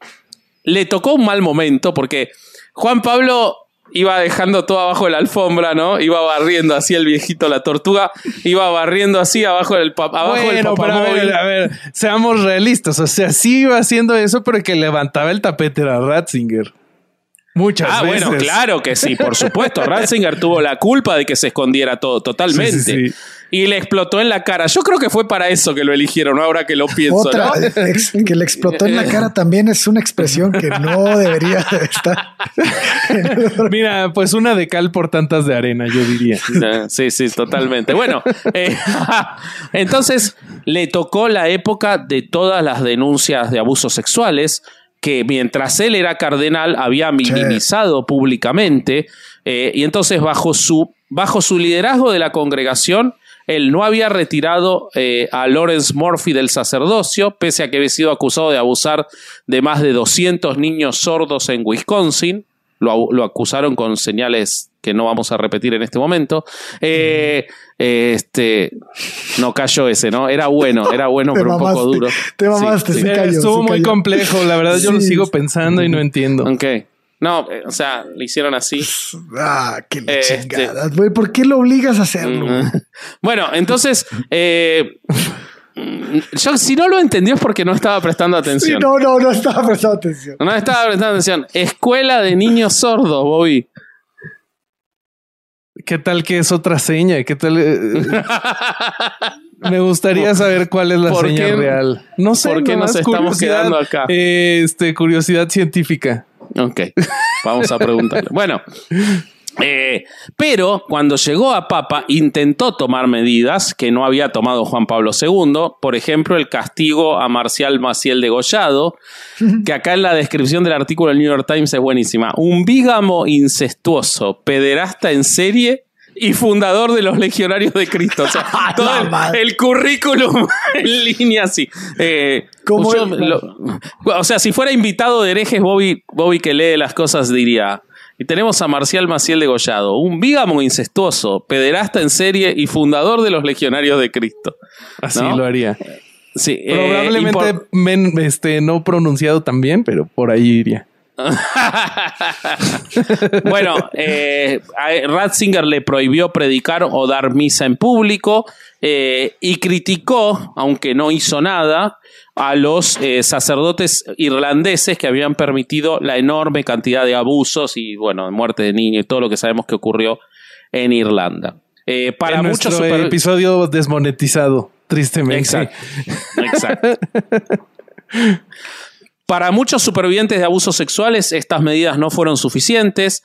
le tocó un mal momento porque Juan Pablo iba dejando todo abajo de la alfombra, ¿no? Iba barriendo así el viejito, la tortuga, iba barriendo así abajo del, abajo del bueno, pero a ver, a ver, seamos realistas. O sea, sí iba haciendo eso, pero el que levantaba el tapete era Ratzinger. Muchas Ah, veces. bueno, claro que sí, por supuesto. Ratzinger tuvo la culpa de que se escondiera todo, totalmente. Sí, sí, sí. Y le explotó en la cara. Yo creo que fue para eso que lo eligieron, ahora que lo pienso. Otra ¿no? ex- que le explotó en la cara también es una expresión que no debería de estar. Mira, pues una de cal por tantas de arena, yo diría. Eh, Sí, sí, totalmente. Bueno, eh, entonces le tocó la época de todas las denuncias de abusos sexuales. Que mientras él era cardenal había minimizado públicamente eh, y entonces bajo su, bajo su liderazgo de la congregación él no había retirado eh, a Lawrence Murphy del sacerdocio, pese a que había sido acusado de abusar de más de 200 niños sordos en Wisconsin. Lo, acusaron con señales que no vamos a repetir en este momento. Eh, este, no cayó ese, ¿no? Era bueno, era bueno, pero un poco duro. Te mamaste, sí, Estuvo muy complejo, la verdad yo lo sigo pensando y no entiendo. Ok. No, eh, o sea, le hicieron así. Ah, qué este, chingada. ¿Por qué lo obligas a hacerlo? bueno, entonces, eh, yo si no lo entendió es porque no estaba prestando atención. no, no, no estaba prestando atención. No estaba prestando atención. Escuela de niños sordos, Bobby. ¿Qué tal que es otra seña? ¿Qué tal? Eh, me gustaría saber cuál es la seña real. No sé por qué nos estamos quedando acá. este, curiosidad científica. Ok, vamos a preguntarle. bueno, eh, pero cuando llegó a Papa intentó tomar medidas que no había tomado Juan Pablo II, por ejemplo el castigo a Marcial Maciel degollado, que acá en la descripción del artículo del New York Times es buenísima. Un bígamo incestuoso, pederasta en serie y fundador de los Legionarios de Cristo. O sea, todo el, currículum en línea así. Eh, o sea, si fuera invitado de herejes, Bobby, Bobby que lee las cosas diría. Y tenemos a Marcial Maciel degollado, un bígamo incestuoso, pederasta en serie y fundador de los Legionarios de Cristo. Así lo haría. Sí, eh, Probablemente este, no pronunciado también, pero por ahí iría. bueno, eh, Ratzinger le prohibió predicar o dar misa en público eh, y criticó, aunque no hizo nada, a los eh, sacerdotes irlandeses que habían permitido la enorme cantidad de abusos y, bueno, muerte de niños y todo lo que sabemos que ocurrió en Irlanda. para muchos episodio desmonetizado, tristemente. Exacto. Exacto. Para muchos supervivientes de abusos sexuales, estas medidas no fueron suficientes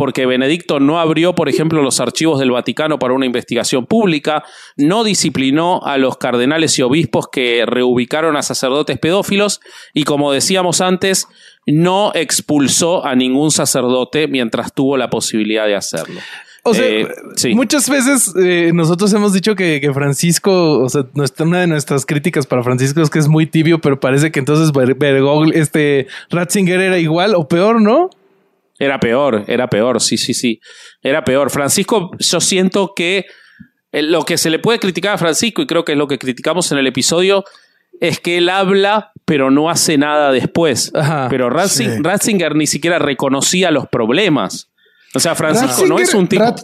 porque Benedicto no abrió, por ejemplo, los archivos del Vaticano para una investigación pública, no disciplinó a los cardenales y obispos que reubicaron a sacerdotes pedófilos y, como decíamos antes, no expulsó a ningún sacerdote mientras tuvo la posibilidad de hacerlo. O sea, eh, muchas veces eh, nosotros hemos dicho que, Francisco, o sea, una de nuestras críticas para Francisco es que es muy tibio, pero parece que entonces Bergoglio, este Ratzinger era igual o peor, ¿no? Era peor, era peor, sí, sí, sí. Era peor. Francisco, yo siento que eh, lo que se le puede criticar a Francisco, y creo que es lo que criticamos en el episodio, es que él habla, pero no hace nada después. pero Ratzinger ni siquiera reconocía los problemas. O sea, Francisco no es un tipo.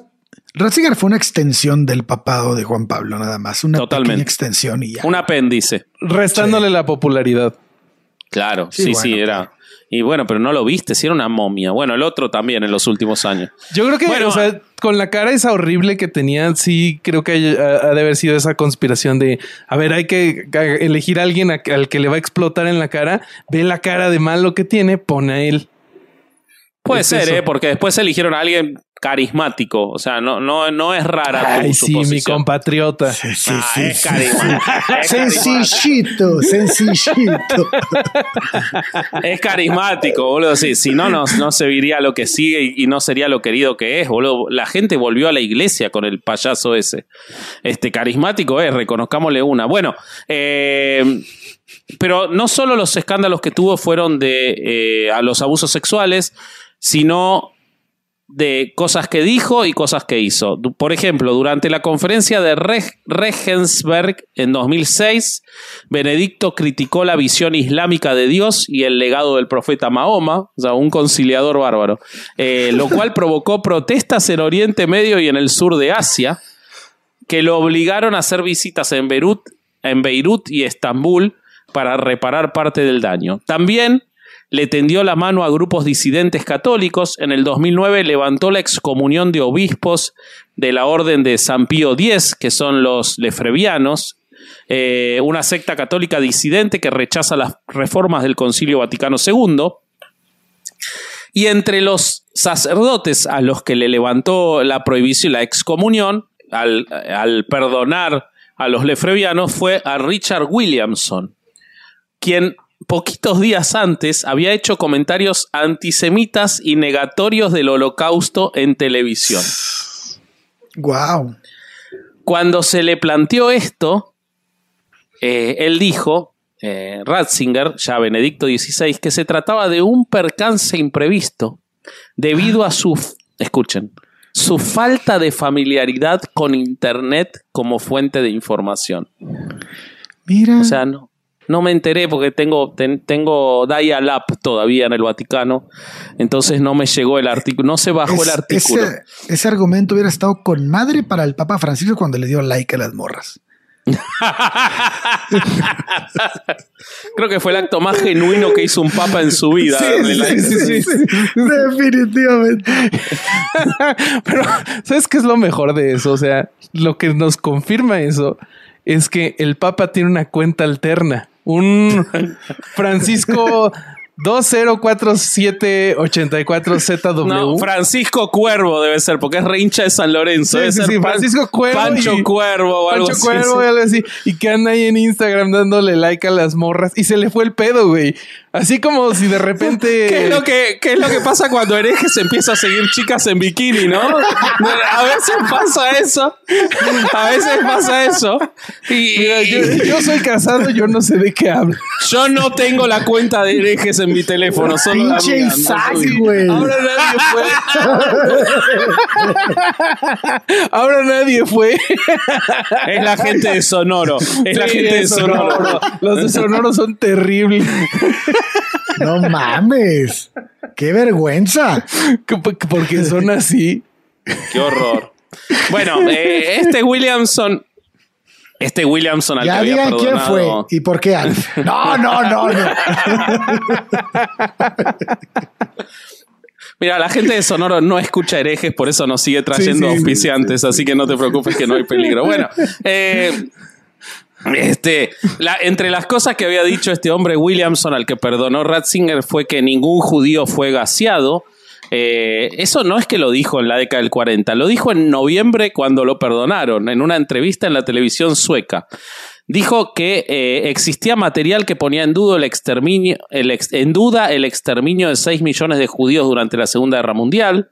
Ratzinger fue una extensión del papado de Juan Pablo, nada más. Una Totalmente. extensión y ya. Un apéndice. Restándole la popularidad. Claro, sí, sí, era. Y bueno, pero no lo viste, si era una momia. Bueno, el otro también en los últimos años. Yo creo que, o sea, con la cara esa horrible que tenía, sí creo que ha de haber sido esa conspiración de, a ver, hay que elegir a alguien al que le va a explotar en la cara, ve la cara de malo que tiene, pone a él. Puede ser, ¿eh? porque después eligieron a alguien carismático. O sea, no, no, no es rara. Ay, sí, mi compatriota. Sí, sí, ah, sí, es sencillito, sencillito. es carismático, boludo. Sí, si no, no, no se vería lo que sigue y, no sería lo querido que es, boludo. La gente volvió a la iglesia con el payaso ese. Este carismático es, reconozcámosle una. Bueno, eh, pero no solo los escándalos que tuvo fueron de eh, a los abusos sexuales, sino de cosas que dijo y cosas que hizo. Por ejemplo, durante la conferencia de Regensberg en 2006, Benedicto criticó la visión islámica de Dios y el legado del profeta Mahoma, o sea, un conciliador bárbaro, eh, lo cual provocó protestas en Oriente Medio y en el sur de Asia, que lo obligaron a hacer visitas en Beirut, en Beirut y Estambul para reparar parte del daño. También le tendió la mano a grupos disidentes católicos. En el 2009 levantó la excomunión de obispos de la Orden de San Pío X, que son los lefrevianos, eh, una secta católica disidente que rechaza las reformas del Concilio Vaticano II. Y entre los sacerdotes a los que le levantó la prohibición, la excomunión, al, al perdonar a los lefrevianos, fue a Richard Williamson, quien poquitos días antes había hecho comentarios antisemitas y negatorios del holocausto en televisión. Wow. Cuando se le planteó esto, eh, él dijo, eh, Ratzinger, ya Benedicto XVI, que se trataba de un percance imprevisto debido a su, escuchen, su falta de familiaridad con Internet como fuente de información. Mira. O sea, no, no me enteré porque tengo, tengo dial-up todavía en el Vaticano, entonces no me llegó el artículo, no se bajó el artículo. Ese, ese, argumento hubiera estado con madre para el Papa Francisco cuando le dio like a las morras. Creo que fue el acto más genuino que hizo un papa en su vida. Sí, sí, sí, Definitivamente. Pero, ¿sabes qué es lo mejor de eso? O sea, lo que nos confirma eso es que el papa tiene una cuenta alterna. Un Francisco 204784ZW. No, Francisco Cuervo debe ser, porque es reincha de San Lorenzo. Sí, sí, sí, Francisco Cuervo. Pancho Cuervo o algo Pancho Cuervo y algo así. Y que anda ahí en Instagram dándole like a las morras. Y se le fue el pedo, güey. Así como si de repente. ¿Qué es lo que, qué es lo que pasa cuando hereje se empieza a seguir chicas en bikini, no? A veces pasa eso. A veces pasa eso. Y, Mira, yo, yo soy casado, yo no sé de qué hablo. Yo no tengo la cuenta de herejes en mi teléfono, solo la Pinche mía, Isaac, güey. Ahora nadie fue. Ahora nadie fue. Es la gente de Sonoro. Es la gente de Sonoro. Los de Sonoro son terribles. No mames. Qué vergüenza. Porque son así. Qué horror. Bueno, eh, este Williamson. Este Williamson al que Ya había digan quién fue perdonado. y por qué Alf. No, no, no, no. Mira, la gente de Sonoro no escucha herejes, por eso nos sigue trayendo Sí, sí, auspiciantes, así que no te preocupes que no hay peligro. Bueno, eh, este, entre las cosas que había dicho este hombre Williamson al que perdonó Ratzinger fue que ningún judío fue gaseado. Eh, eso no es que lo dijo en la década del 40, lo dijo en noviembre cuando lo perdonaron, en una entrevista en la televisión sueca. Dijo que eh, existía material que ponía en duda el exterminio, en duda el exterminio de 6 millones de judíos durante la Segunda Guerra Mundial.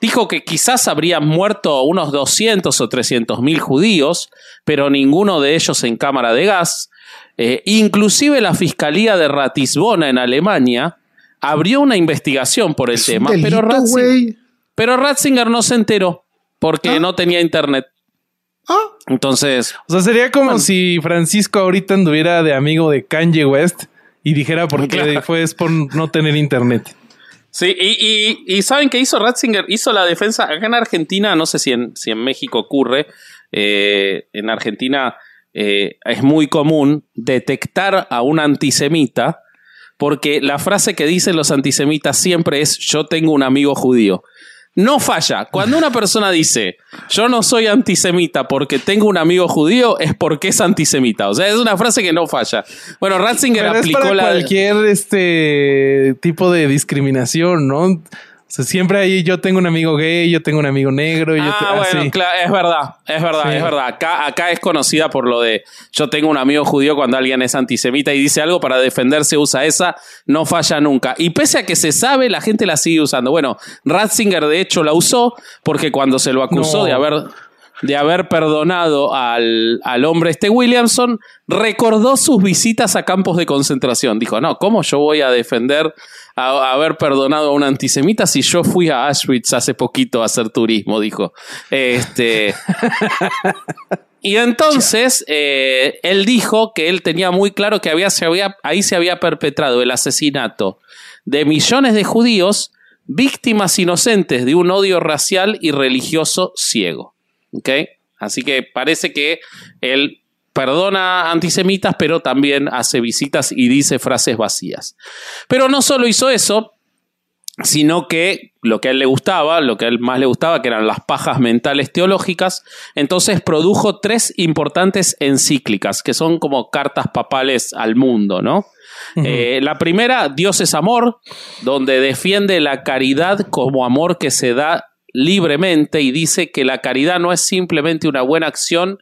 Dijo que quizás habrían muerto unos 200 o 300 mil judíos, pero ninguno de ellos en cámara de gas. Eh, inclusive la Fiscalía de Ratisbona en Alemania abrió una investigación por el Es tema, delito, pero, Ratzinger, pero Ratzinger no se enteró porque Ah. no tenía internet. Ah, Entonces, O sea, sería como si Francisco ahorita anduviera de amigo de Kanye West y dijera por qué Claro. fue es por no tener internet. Sí, y, y- y ¿saben qué hizo Ratzinger? Hizo la defensa acá en Argentina, no sé si en, si en México ocurre, eh, en Argentina eh, es muy común detectar a un antisemita porque la frase que dicen los antisemitas siempre es yo tengo un amigo judío. No falla. Cuando una persona dice yo no soy antisemita porque tengo un amigo judío es porque es antisemita. O sea, es una frase que no falla. Bueno, Ratzinger Pero es aplicó para la... cualquier este tipo de discriminación, ¿no? O sea, siempre ahí yo tengo un amigo gay, yo tengo un amigo negro, yo Ah, te- bueno, así. claro, es verdad, es verdad, Sí. es verdad. Acá, acá es conocida por lo de yo tengo un amigo judío cuando alguien es antisemita y dice algo para defenderse, usa esa, no falla nunca. Y pese a que se sabe, la gente la sigue usando. Bueno, Ratzinger de hecho la usó porque cuando se lo acusó No. de haber de haber perdonado al, al hombre este Williamson, recordó sus visitas a campos de concentración. Dijo, no, ¿cómo yo voy a defender a, haber perdonado a un antisemita si yo fui a Auschwitz hace poquito a hacer turismo? Dijo. Este. Y entonces eh, él dijo que él tenía muy claro que había, se había, ahí se había perpetrado el asesinato de millones de judíos, víctimas inocentes de un odio racial y religioso ciego. ¿Ok? Así que parece que él perdona antisemitas, pero también hace visitas y dice frases vacías. Pero no solo hizo eso, sino que lo que a él le gustaba, lo que a él más le gustaba, que eran las pajas mentales teológicas, entonces produjo tres importantes encíclicas, que son como cartas papales al mundo, ¿no? Eh, la primera, Dios es amor, donde defiende la caridad como amor que se da libremente y dice que la caridad no es simplemente una buena acción,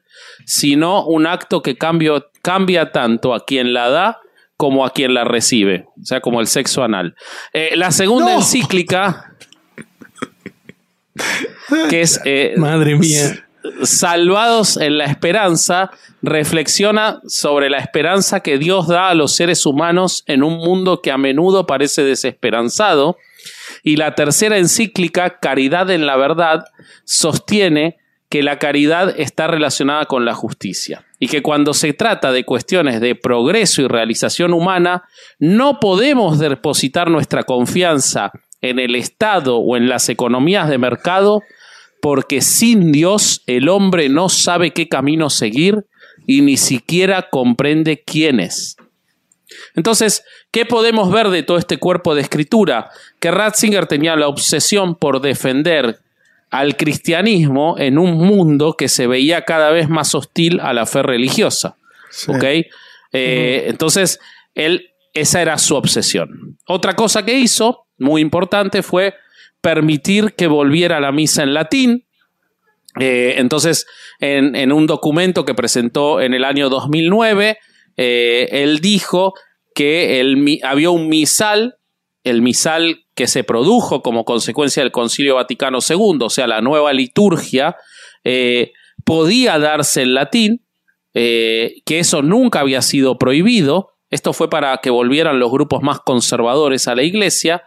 sino un acto que cambio- cambia tanto a quien la da como a quien la recibe, o sea, como el sexo anal. Eh, la segunda encíclica, que es... Eh, Madre mía. Salvados en la esperanza, reflexiona sobre la esperanza que Dios da a los seres humanos en un mundo que a menudo parece desesperanzado. Y la tercera encíclica, Caridad en la Verdad, sostiene que la caridad está relacionada con la justicia y que cuando se trata de cuestiones de progreso y realización humana, no podemos depositar nuestra confianza en el Estado o en las economías de mercado, porque sin Dios el hombre no sabe qué camino seguir y ni siquiera comprende quién es. Entonces, ¿qué podemos ver de todo este cuerpo de escritura? Que Ratzinger tenía la obsesión por defender al cristianismo en un mundo que se veía cada vez más hostil a la fe religiosa. Eh, entonces, él, esa era su obsesión. Otra cosa que hizo, muy importante, fue permitir que volviera la misa en latín. Eh, entonces, en, un documento que presentó en el año 2009, eh, él dijo que el, había un misal, el misal que se produjo como consecuencia del Concilio Vaticano II, o sea, la nueva liturgia, eh, podía darse en latín, eh, que eso nunca había sido prohibido, esto fue para que volvieran los grupos más conservadores a la iglesia,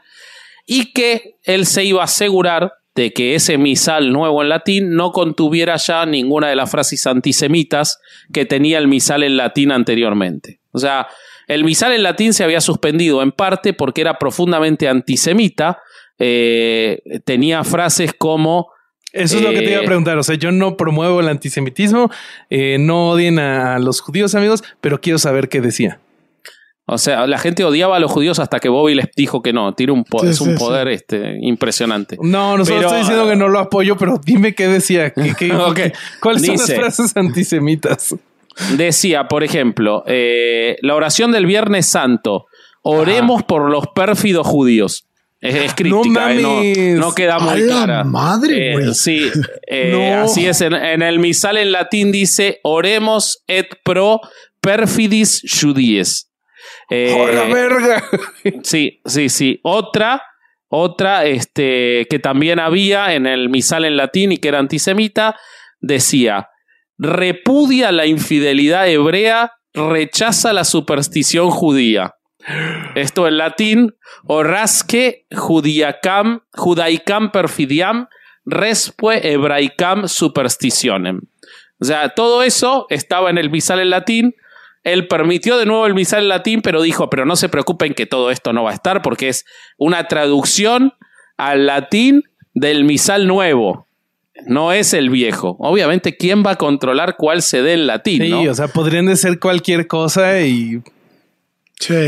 y que él se iba a asegurar de que ese misal nuevo en latín no contuviera ya ninguna de las frases antisemitas que tenía el misal en latín anteriormente. O sea, el misal en latín se había suspendido en parte porque era profundamente antisemita. Eh, tenía frases como. Eso es lo que te iba a eh, preguntar. O sea, yo no promuevo el antisemitismo, eh, no odien a los judíos, amigos, pero quiero saber qué decía. O sea, la gente odiaba a los judíos hasta que Bobby les dijo que no. Tiene un poder, es un poder este, impresionante. No, no solo estoy diciendo que no lo apoyo, pero dime qué decía. ¿Cuáles son las frases antisemitas? Decía, por ejemplo, eh, la oración del Viernes Santo. Oremos por los pérfidos judíos. Es, crítica, no, eh, no, queda muy clara. madre, eh, sí, así es. En, el misal en latín dice: Oremos et pro perfidis judies. ¡Oh, la verga! sí, sí, sí. Otra, otra este, que también había en el misal en latín y que era antisemita, decía: repudia la infidelidad hebrea, rechaza la superstición judía. Esto en latín, orasque judiacam, judaicam perfidiam, respe hebraicam superstitionem. O sea, todo eso estaba en el misal en latín. Él permitió de nuevo el misal en latín, pero dijo, pero no se preocupen que todo esto no va a estar porque es una traducción al latín del misal nuevo no es el viejo. Obviamente, ¿quién va a controlar cuál se dé en latín? Sí, o sea, podrían de ser cualquier cosa y.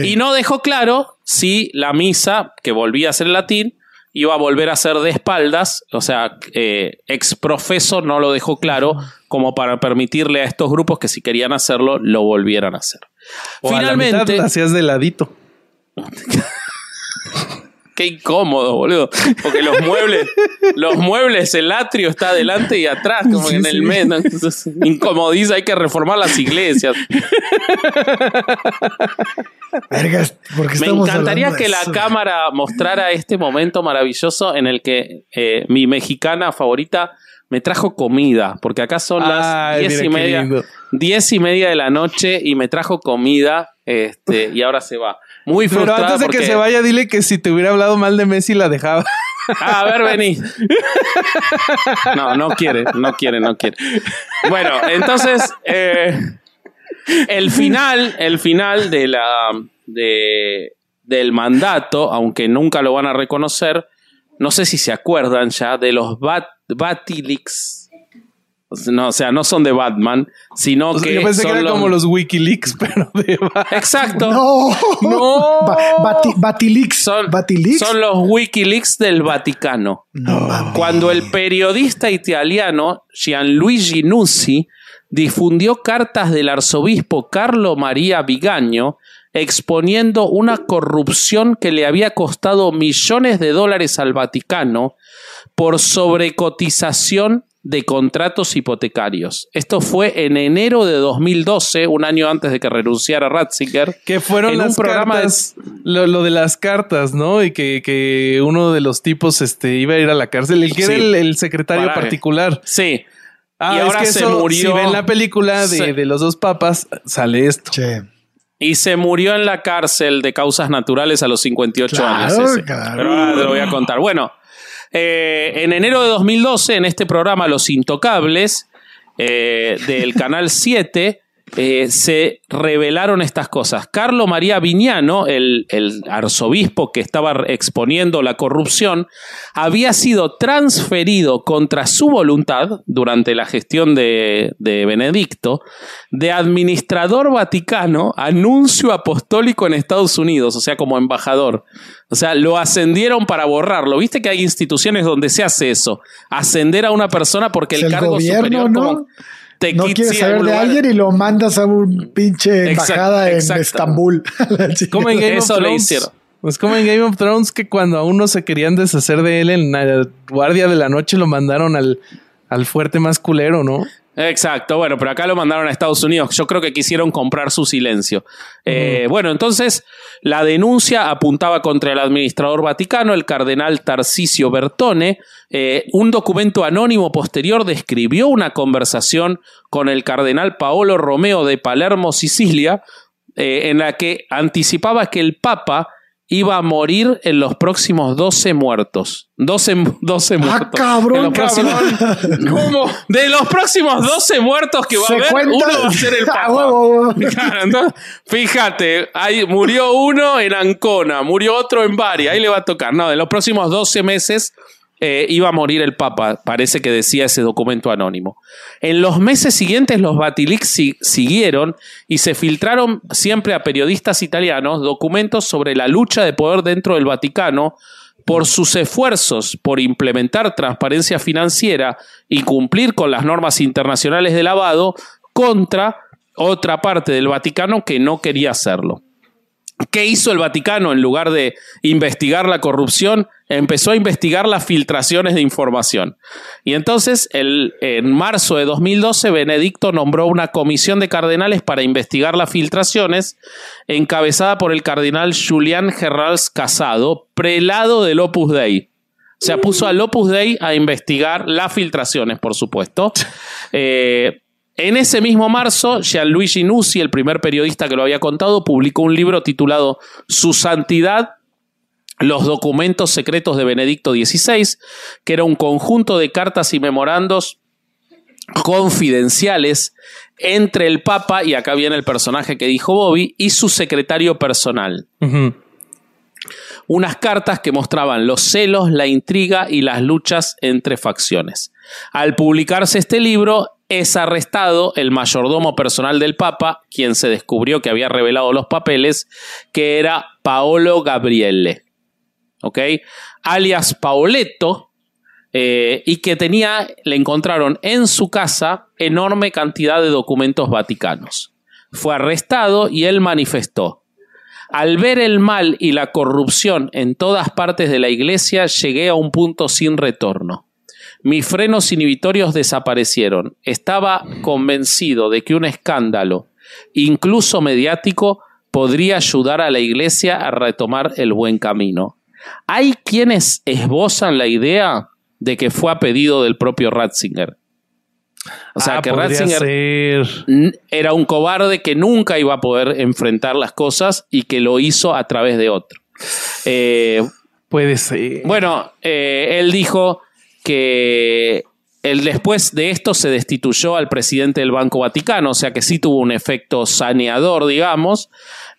Y no dejó claro si la misa, que volvía a ser latín, iba a volver a ser de espaldas. O sea, eh, ex profeso no lo dejó claro como para permitirle a estos grupos que si querían hacerlo, lo volvieran a hacer. Finalmente. la hacías de ladito. Qué incómodo, boludo. Porque los muebles, los muebles, el atrio está adelante y atrás, como en el medio. incomodiza, hay que reformar las iglesias. Me encantaría que la cámara mostrara este momento maravilloso en el que eh, mi mexicana favorita me trajo comida, porque acá son las diez y media, diez y media de la noche y me trajo comida, este, y ahora se va. Muy frustrada. Pero antes de que se vaya, dile que si te hubiera hablado mal de Messi la dejaba. Ah, a ver, vení. No, no quiere, no quiere, no quiere. Bueno, entonces, eh, el final, el final de la, de, del mandato, aunque nunca lo van a reconocer, no sé si se acuerdan ya de los Bat, Batilix no, o sea, no son de Batman, sino que. Yo pensé que eran como los Wikileaks, pero de Batman. Exacto. No, no. Batilix. Son, son los Wikileaks del Vaticano. No, Cuando el periodista italiano Gianluigi Nuzzi difundió cartas del arzobispo Carlo María Vigagno exponiendo una corrupción que le había costado millones de dólares al Vaticano por sobrecotización de contratos hipotecarios. Esto fue en enero de 2012, un año antes de que renunciara Ratzinger. Que fueron en un las programa de- cartas, lo, lo de las cartas, ¿no? Y que, que uno de los tipos este, iba a ir a la cárcel, el que Sí. era el, el secretario Para- particular. Sí. Ah, Y es ahora que se eso, murió. Si ven la película de, Se- de los dos papas, sale esto. Che. Y se murió en la cárcel de causas naturales a los 58 Claro, años. ese. claro. Pero ahora te lo voy a contar. Bueno, eh, en enero de 2012, en este programa Los Intocables, eh, del Canal 7, eh, se revelaron estas cosas. Carlo María Viñano, el, el arzobispo que estaba exponiendo la corrupción, había sido transferido contra su voluntad durante la gestión de, de Benedicto de administrador vaticano a nuncio apostólico en Estados Unidos, o sea, como embajador. O sea, lo ascendieron para borrarlo. Viste que hay instituciones donde se hace eso. Ascender a una persona porque el, El cargo gobierno, superior ¿no? como te No quieres saber algún de lugar- alguien y lo mandas a un pinche Exacto, embajada en exacto. Estambul. Como en Game Eso of le Thrones. hicieron. Es como en Game of Thrones que cuando a uno se querían deshacer de él en la guardia de la noche lo mandaron al, al fuerte más culero, ¿no? Exacto, bueno, pero acá lo mandaron a Estados Unidos. Yo creo que quisieron comprar su silencio. Eh, bueno, entonces la denuncia apuntaba contra el administrador vaticano, el cardenal Tarcisio Bertone. Eh, un documento anónimo posterior describió una conversación con el cardenal Paolo Romeo de Palermo, Sicilia, eh, en la que anticipaba que el Papa iba a morir en los próximos 12 muertos. 12, 12 muertos. Ah, cabrón, los próximos- ¿Cómo? de los próximos 12 muertos que va a haber, cuenta- uno va a ser el Ah, Papa. Claro, entonces, fíjate, ahí murió uno en Ancona, murió otro en Bari, ahí le va a tocar. No, de los próximos 12 meses eh, iba a morir el Papa, parece que decía ese documento anónimo. En los meses siguientes los Batilix si- siguieron y se filtraron siempre a periodistas italianos documentos sobre la lucha de poder dentro del Vaticano por sus esfuerzos por implementar transparencia financiera y cumplir con las normas internacionales de lavado contra otra parte del Vaticano que no quería hacerlo. ¿Qué hizo el Vaticano en lugar de investigar la corrupción? Empezó a investigar las filtraciones de información. Y entonces, el- en marzo de 2012, Benedicto nombró una comisión de cardenales para investigar las filtraciones, encabezada por el cardenal Julián Gerrals Casado, prelado del Opus Dei. O sea, puso al Opus Dei a investigar las filtraciones, por supuesto. Eh, en ese mismo marzo, Gianluigi Nuzzi, el primer periodista que lo había contado, publicó un libro titulado Su Santidad, los documentos secretos de Benedicto XVI, que era un conjunto de cartas y memorandos confidenciales entre el Papa, y acá viene el personaje que dijo Bobby, y su secretario personal unas cartas que mostraban los celos, la intriga y las luchas entre facciones. Al publicarse este libro, es arrestado el mayordomo personal del Papa, quien se descubrió que había revelado los papeles, que era Paolo Gabriele, ¿ok? Alias Paoletto, eh, y que tenía, le encontraron en su casa enorme cantidad de documentos vaticanos. Fue arrestado y él manifestó, al ver el mal y la corrupción en todas partes de la iglesia, llegué a un punto sin retorno. Mis frenos inhibitorios desaparecieron. Estaba convencido de que un escándalo, incluso mediático, podría ayudar a la iglesia a retomar el buen camino. Hay quienes esbozan la idea de que fue a pedido del propio Ratzinger. O sea, Ah, que Ratzinger ser. era un cobarde que nunca iba a poder enfrentar las cosas y que lo hizo a través de otro. Eh, Puede ser. bueno, eh, él dijo que él después de esto se destituyó al presidente del Banco Vaticano, o sea que sí tuvo un efecto saneador, digamos.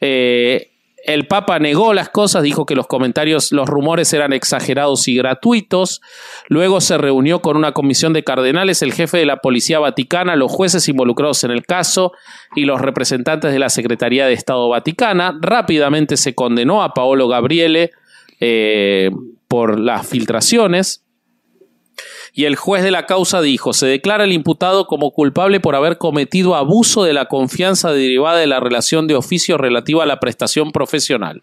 Eh, el Papa negó las cosas, dijo que los comentarios, los rumores eran exagerados y gratuitos. Luego se reunió con una comisión de cardenales, el jefe de la Policía Vaticana, los jueces involucrados en el caso y los representantes de la Secretaría de Estado Vaticana. Rápidamente se condenó a Paolo Gabriele eh, por las filtraciones. Y el juez de la causa dijo, se declara el imputado como culpable por haber cometido abuso de la confianza derivada de la relación de oficio relativa a la prestación profesional.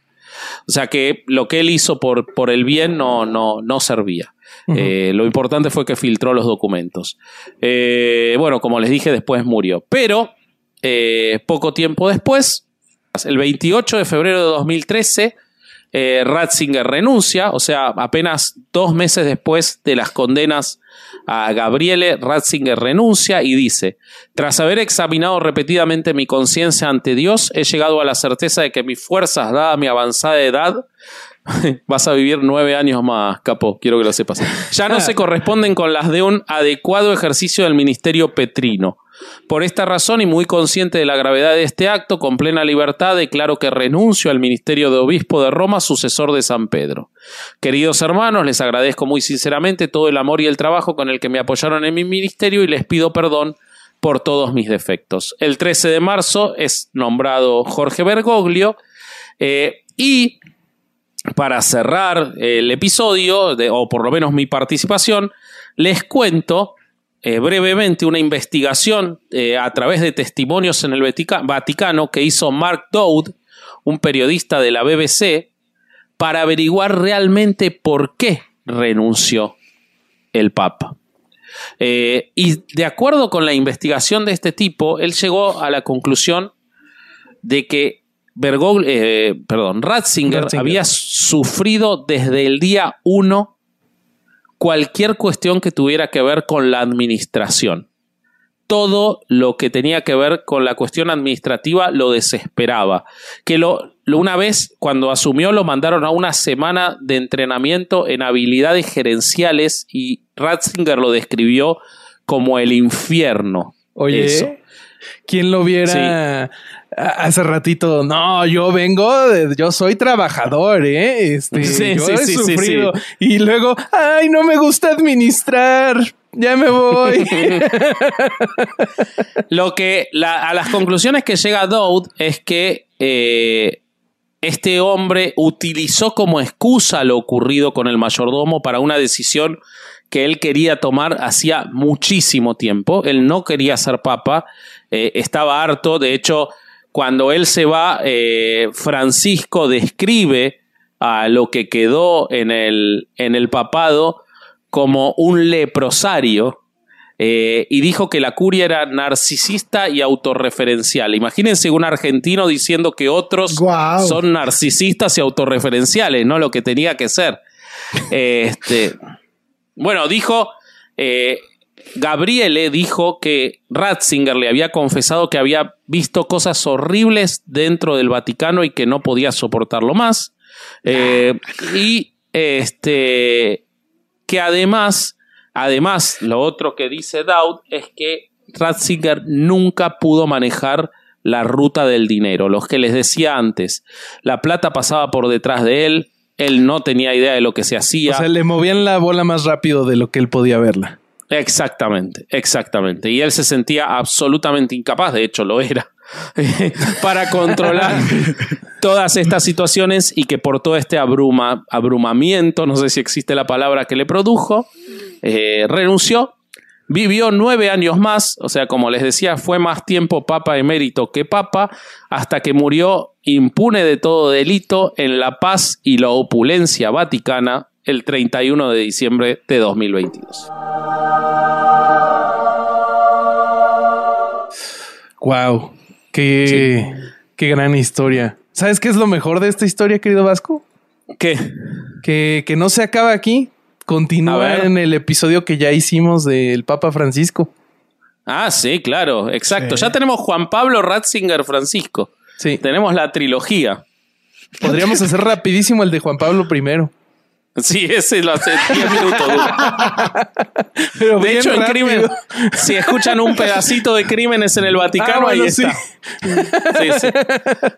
O sea que lo que él hizo por, por el bien no, no, no servía. Eh, lo importante fue que filtró los documentos. Eh, bueno, como les dije, después murió. Pero eh, poco tiempo después, el 28 de febrero de 2013, Ratzinger renuncia, o sea, apenas dos meses después de las condenas a Gabriele, Ratzinger renuncia y dice, tras haber examinado repetidamente mi conciencia ante Dios, he llegado a la certeza de que mis fuerzas, dada mi avanzada edad, Vas a vivir nueve años más, capo, quiero que lo sepas. Ya no se corresponden con las de un adecuado ejercicio del ministerio petrino. Por esta razón y muy consciente de la gravedad de este acto, con plena libertad declaro que renuncio al ministerio de obispo de Roma, sucesor de San Pedro. Queridos hermanos, les agradezco muy sinceramente todo el amor y el trabajo con el que me apoyaron en mi ministerio y les pido perdón por todos mis defectos. El 13 de marzo es nombrado Jorge Bergoglio eh, y para cerrar el episodio, o por lo menos mi participación, les cuento eh, brevemente una investigación eh, a través de testimonios en el Vaticano que hizo Mark Dowd, un periodista de la BBC, para averiguar realmente por qué renunció el Papa. Eh, y de acuerdo con la investigación de este tipo, él llegó a la conclusión de que eh, perdón, Ratzinger, había sufrido desde el día 1 cualquier cuestión que tuviera que ver con la administración. Todo lo que tenía que ver con la cuestión administrativa lo desesperaba. Que lo, una vez, cuando asumió, lo mandaron a una semana de entrenamiento en habilidades gerenciales y Ratzinger lo describió como el infierno. Oye, ¿quién lo viera hace ratito, no, yo vengo, yo soy trabajador, ¿eh? Este, sí, yo he sufrido. Y luego, ay, no me gusta administrar. Ya me voy. Lo que a las conclusiones que llega Dowd es que eh, este hombre utilizó como excusa lo ocurrido con el mayordomo para una decisión que él quería tomar hacía muchísimo tiempo. Él no quería ser papa, eh, estaba harto, de hecho, cuando él se va, eh, Francisco describe a lo que quedó en el, en el papado como un leprosario. Eh, y dijo que la curia era narcisista y autorreferencial. Imagínense un argentino diciendo que otros son narcisistas y autorreferenciales, no lo que tenía que ser. este, bueno, dijo, eh, Gabriele dijo que Ratzinger le había confesado que había visto cosas horribles dentro del Vaticano y que no podía soportarlo más. Eh, y este que además, además, lo otro que dice Dowd es que Ratzinger nunca pudo manejar la ruta del dinero. Los que les decía antes, la plata pasaba por detrás de él, él no tenía idea de lo que se hacía. O sea, le movían la bola más rápido de lo que él podía verla. Exactamente, exactamente. Y él se sentía absolutamente incapaz, de hecho lo era, para controlar todas estas situaciones y que por todo este abruma, abrumamiento, no sé si existe la palabra que le produjo, eh, renunció. Vivió nueve años más, o sea, como les decía, fue más tiempo papa emérito que papa, hasta que murió impune de todo delito en la paz y la opulencia vaticana el 31 de diciembre de 2022. Wow, qué, qué gran historia. ¿Sabes qué es lo mejor de esta historia, querido Vasco? ¿Qué? Que, que no se acaba aquí. Continúa en el episodio que ya hicimos del Papa Francisco. Ah, sí, claro, exacto. Ya tenemos Juan Pablo Ratzinger Francisco. Sí. Tenemos la trilogía. Podríamos hacer rapidísimo el de Juan Pablo I. Sí, ese lo hace 10 minutos. de hecho, en crimen, si escuchan un pedacito de crímenes en el Vaticano, ah, ahí está.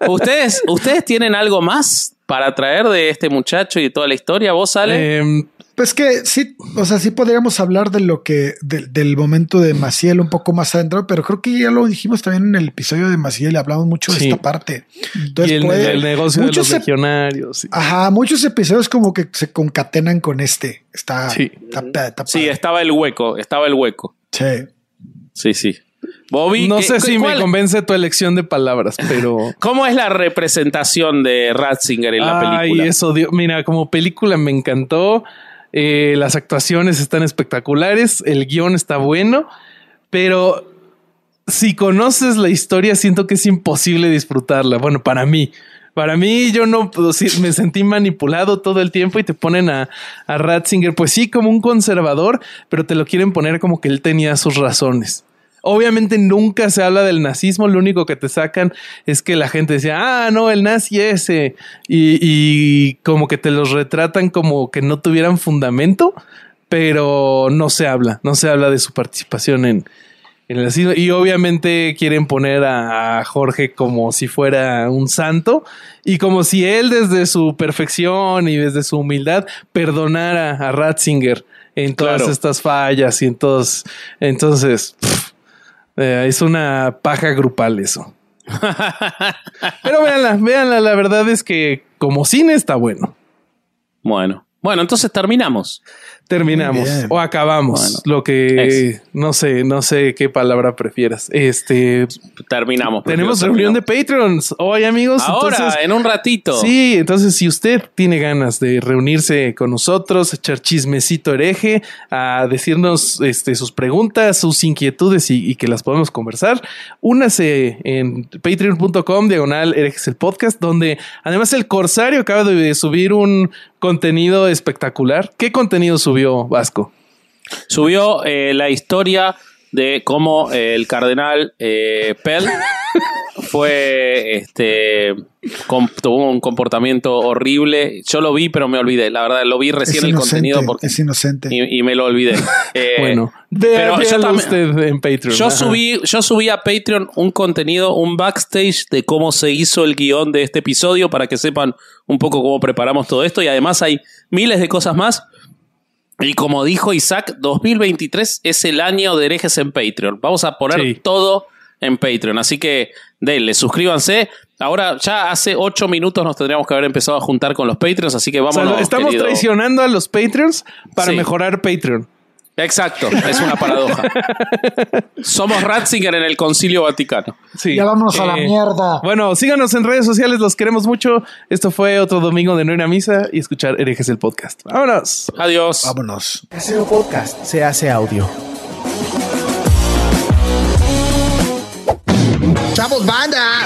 ¿Ustedes, ¿Ustedes tienen algo más para traer de este muchacho y de toda la historia? ¿Vos, Ale? Eh, pues que sí, o sea, sí podríamos hablar de lo que, del momento de Maciel un poco más adentro, pero creo que ya lo dijimos también en el episodio de Maciel, hablamos mucho de esta parte. Entonces, el, negocio de los legionarios. Ajá, muchos episodios como que se concatenan con este. Está, sí. sí, estaba el hueco, estaba el hueco. Sí. Sí, sí. Bobby. No ¿qué- sé si cuál- me convence tu elección de palabras, pero. ¿Cómo es la representación de Ratzinger en la película? Ay, eso, dio- mira, como película me encantó. Eh, las actuaciones están espectaculares, el guion está bueno, pero si conoces la historia, siento que es imposible disfrutarla. Bueno, para mí. Para mí, yo no pues, sí, me sentí manipulado todo el tiempo y te ponen a, a Ratzinger, pues sí, como un conservador, pero te lo quieren poner como que él tenía sus razones. Obviamente nunca se habla del nazismo, lo único que te sacan es que la gente decía, ah, no, el nazi ese, y, y como que te los retratan como que no tuvieran fundamento, pero no se habla, no se habla de su participación en, en el nazismo. Y obviamente quieren poner a, a Jorge como si fuera un santo y como si él desde su perfección y desde su humildad perdonara a Ratzinger en todas Claro. estas fallas y en todos. Entonces, pff, eh, es una paja grupal eso. Pero véanla, véanla, la verdad es que como cine está bueno. Bueno. Bueno, entonces terminamos. Terminamos o acabamos, Bueno. lo que Es. no sé, no sé qué palabra prefieras. Este, Terminamos. tenemos reunión de. Patreons hoy, amigos. Ahora, entonces, en un ratito. Sí, entonces si usted tiene ganas de reunirse con nosotros, echar chismecito hereje, a decirnos este, sus preguntas, sus inquietudes y, y que las podemos conversar, únase en patreon.com diagonal herejes el podcast, donde además el Corsario acaba de subir un contenido espectacular. ¿Qué contenido subió Vasco? Subió eh, la historia de cómo eh, el cardenal eh, Pell fue este tuvo un comportamiento horrible. Yo lo vi, pero me olvidé. La verdad, lo vi recién el contenido porque, es inocente. y, y me lo olvidé. Eh, bueno, pero vea, yo usted en Patreon. Yo Ajá. subí, yo subí a Patreon un contenido, un backstage de cómo se hizo el guion de este episodio para que sepan un poco cómo preparamos todo esto. Y además hay miles de cosas más. Y como dijo Isaac, 2023 es el año de herejes en Patreon. Vamos a poner Sí. todo en Patreon. Así que denle, suscríbanse. Ahora ya hace ocho minutos nos tendríamos que haber empezado a juntar con los Patreons, así que O vamos. sea, estamos traicionando a los Patreons para Sí. mejorar Patreon. Exacto, es una paradoja. Somos Ratzinger en el Concilio Vaticano. Sí. Ya vámonos a la Eh, mierda. Bueno, síganos en redes sociales, los queremos mucho. Esto fue otro domingo de no ir a misa y escuchar herejes el podcast. Vámonos. Adiós. Vámonos. Casero Podcast se hace audio. ¡Chavos, banda!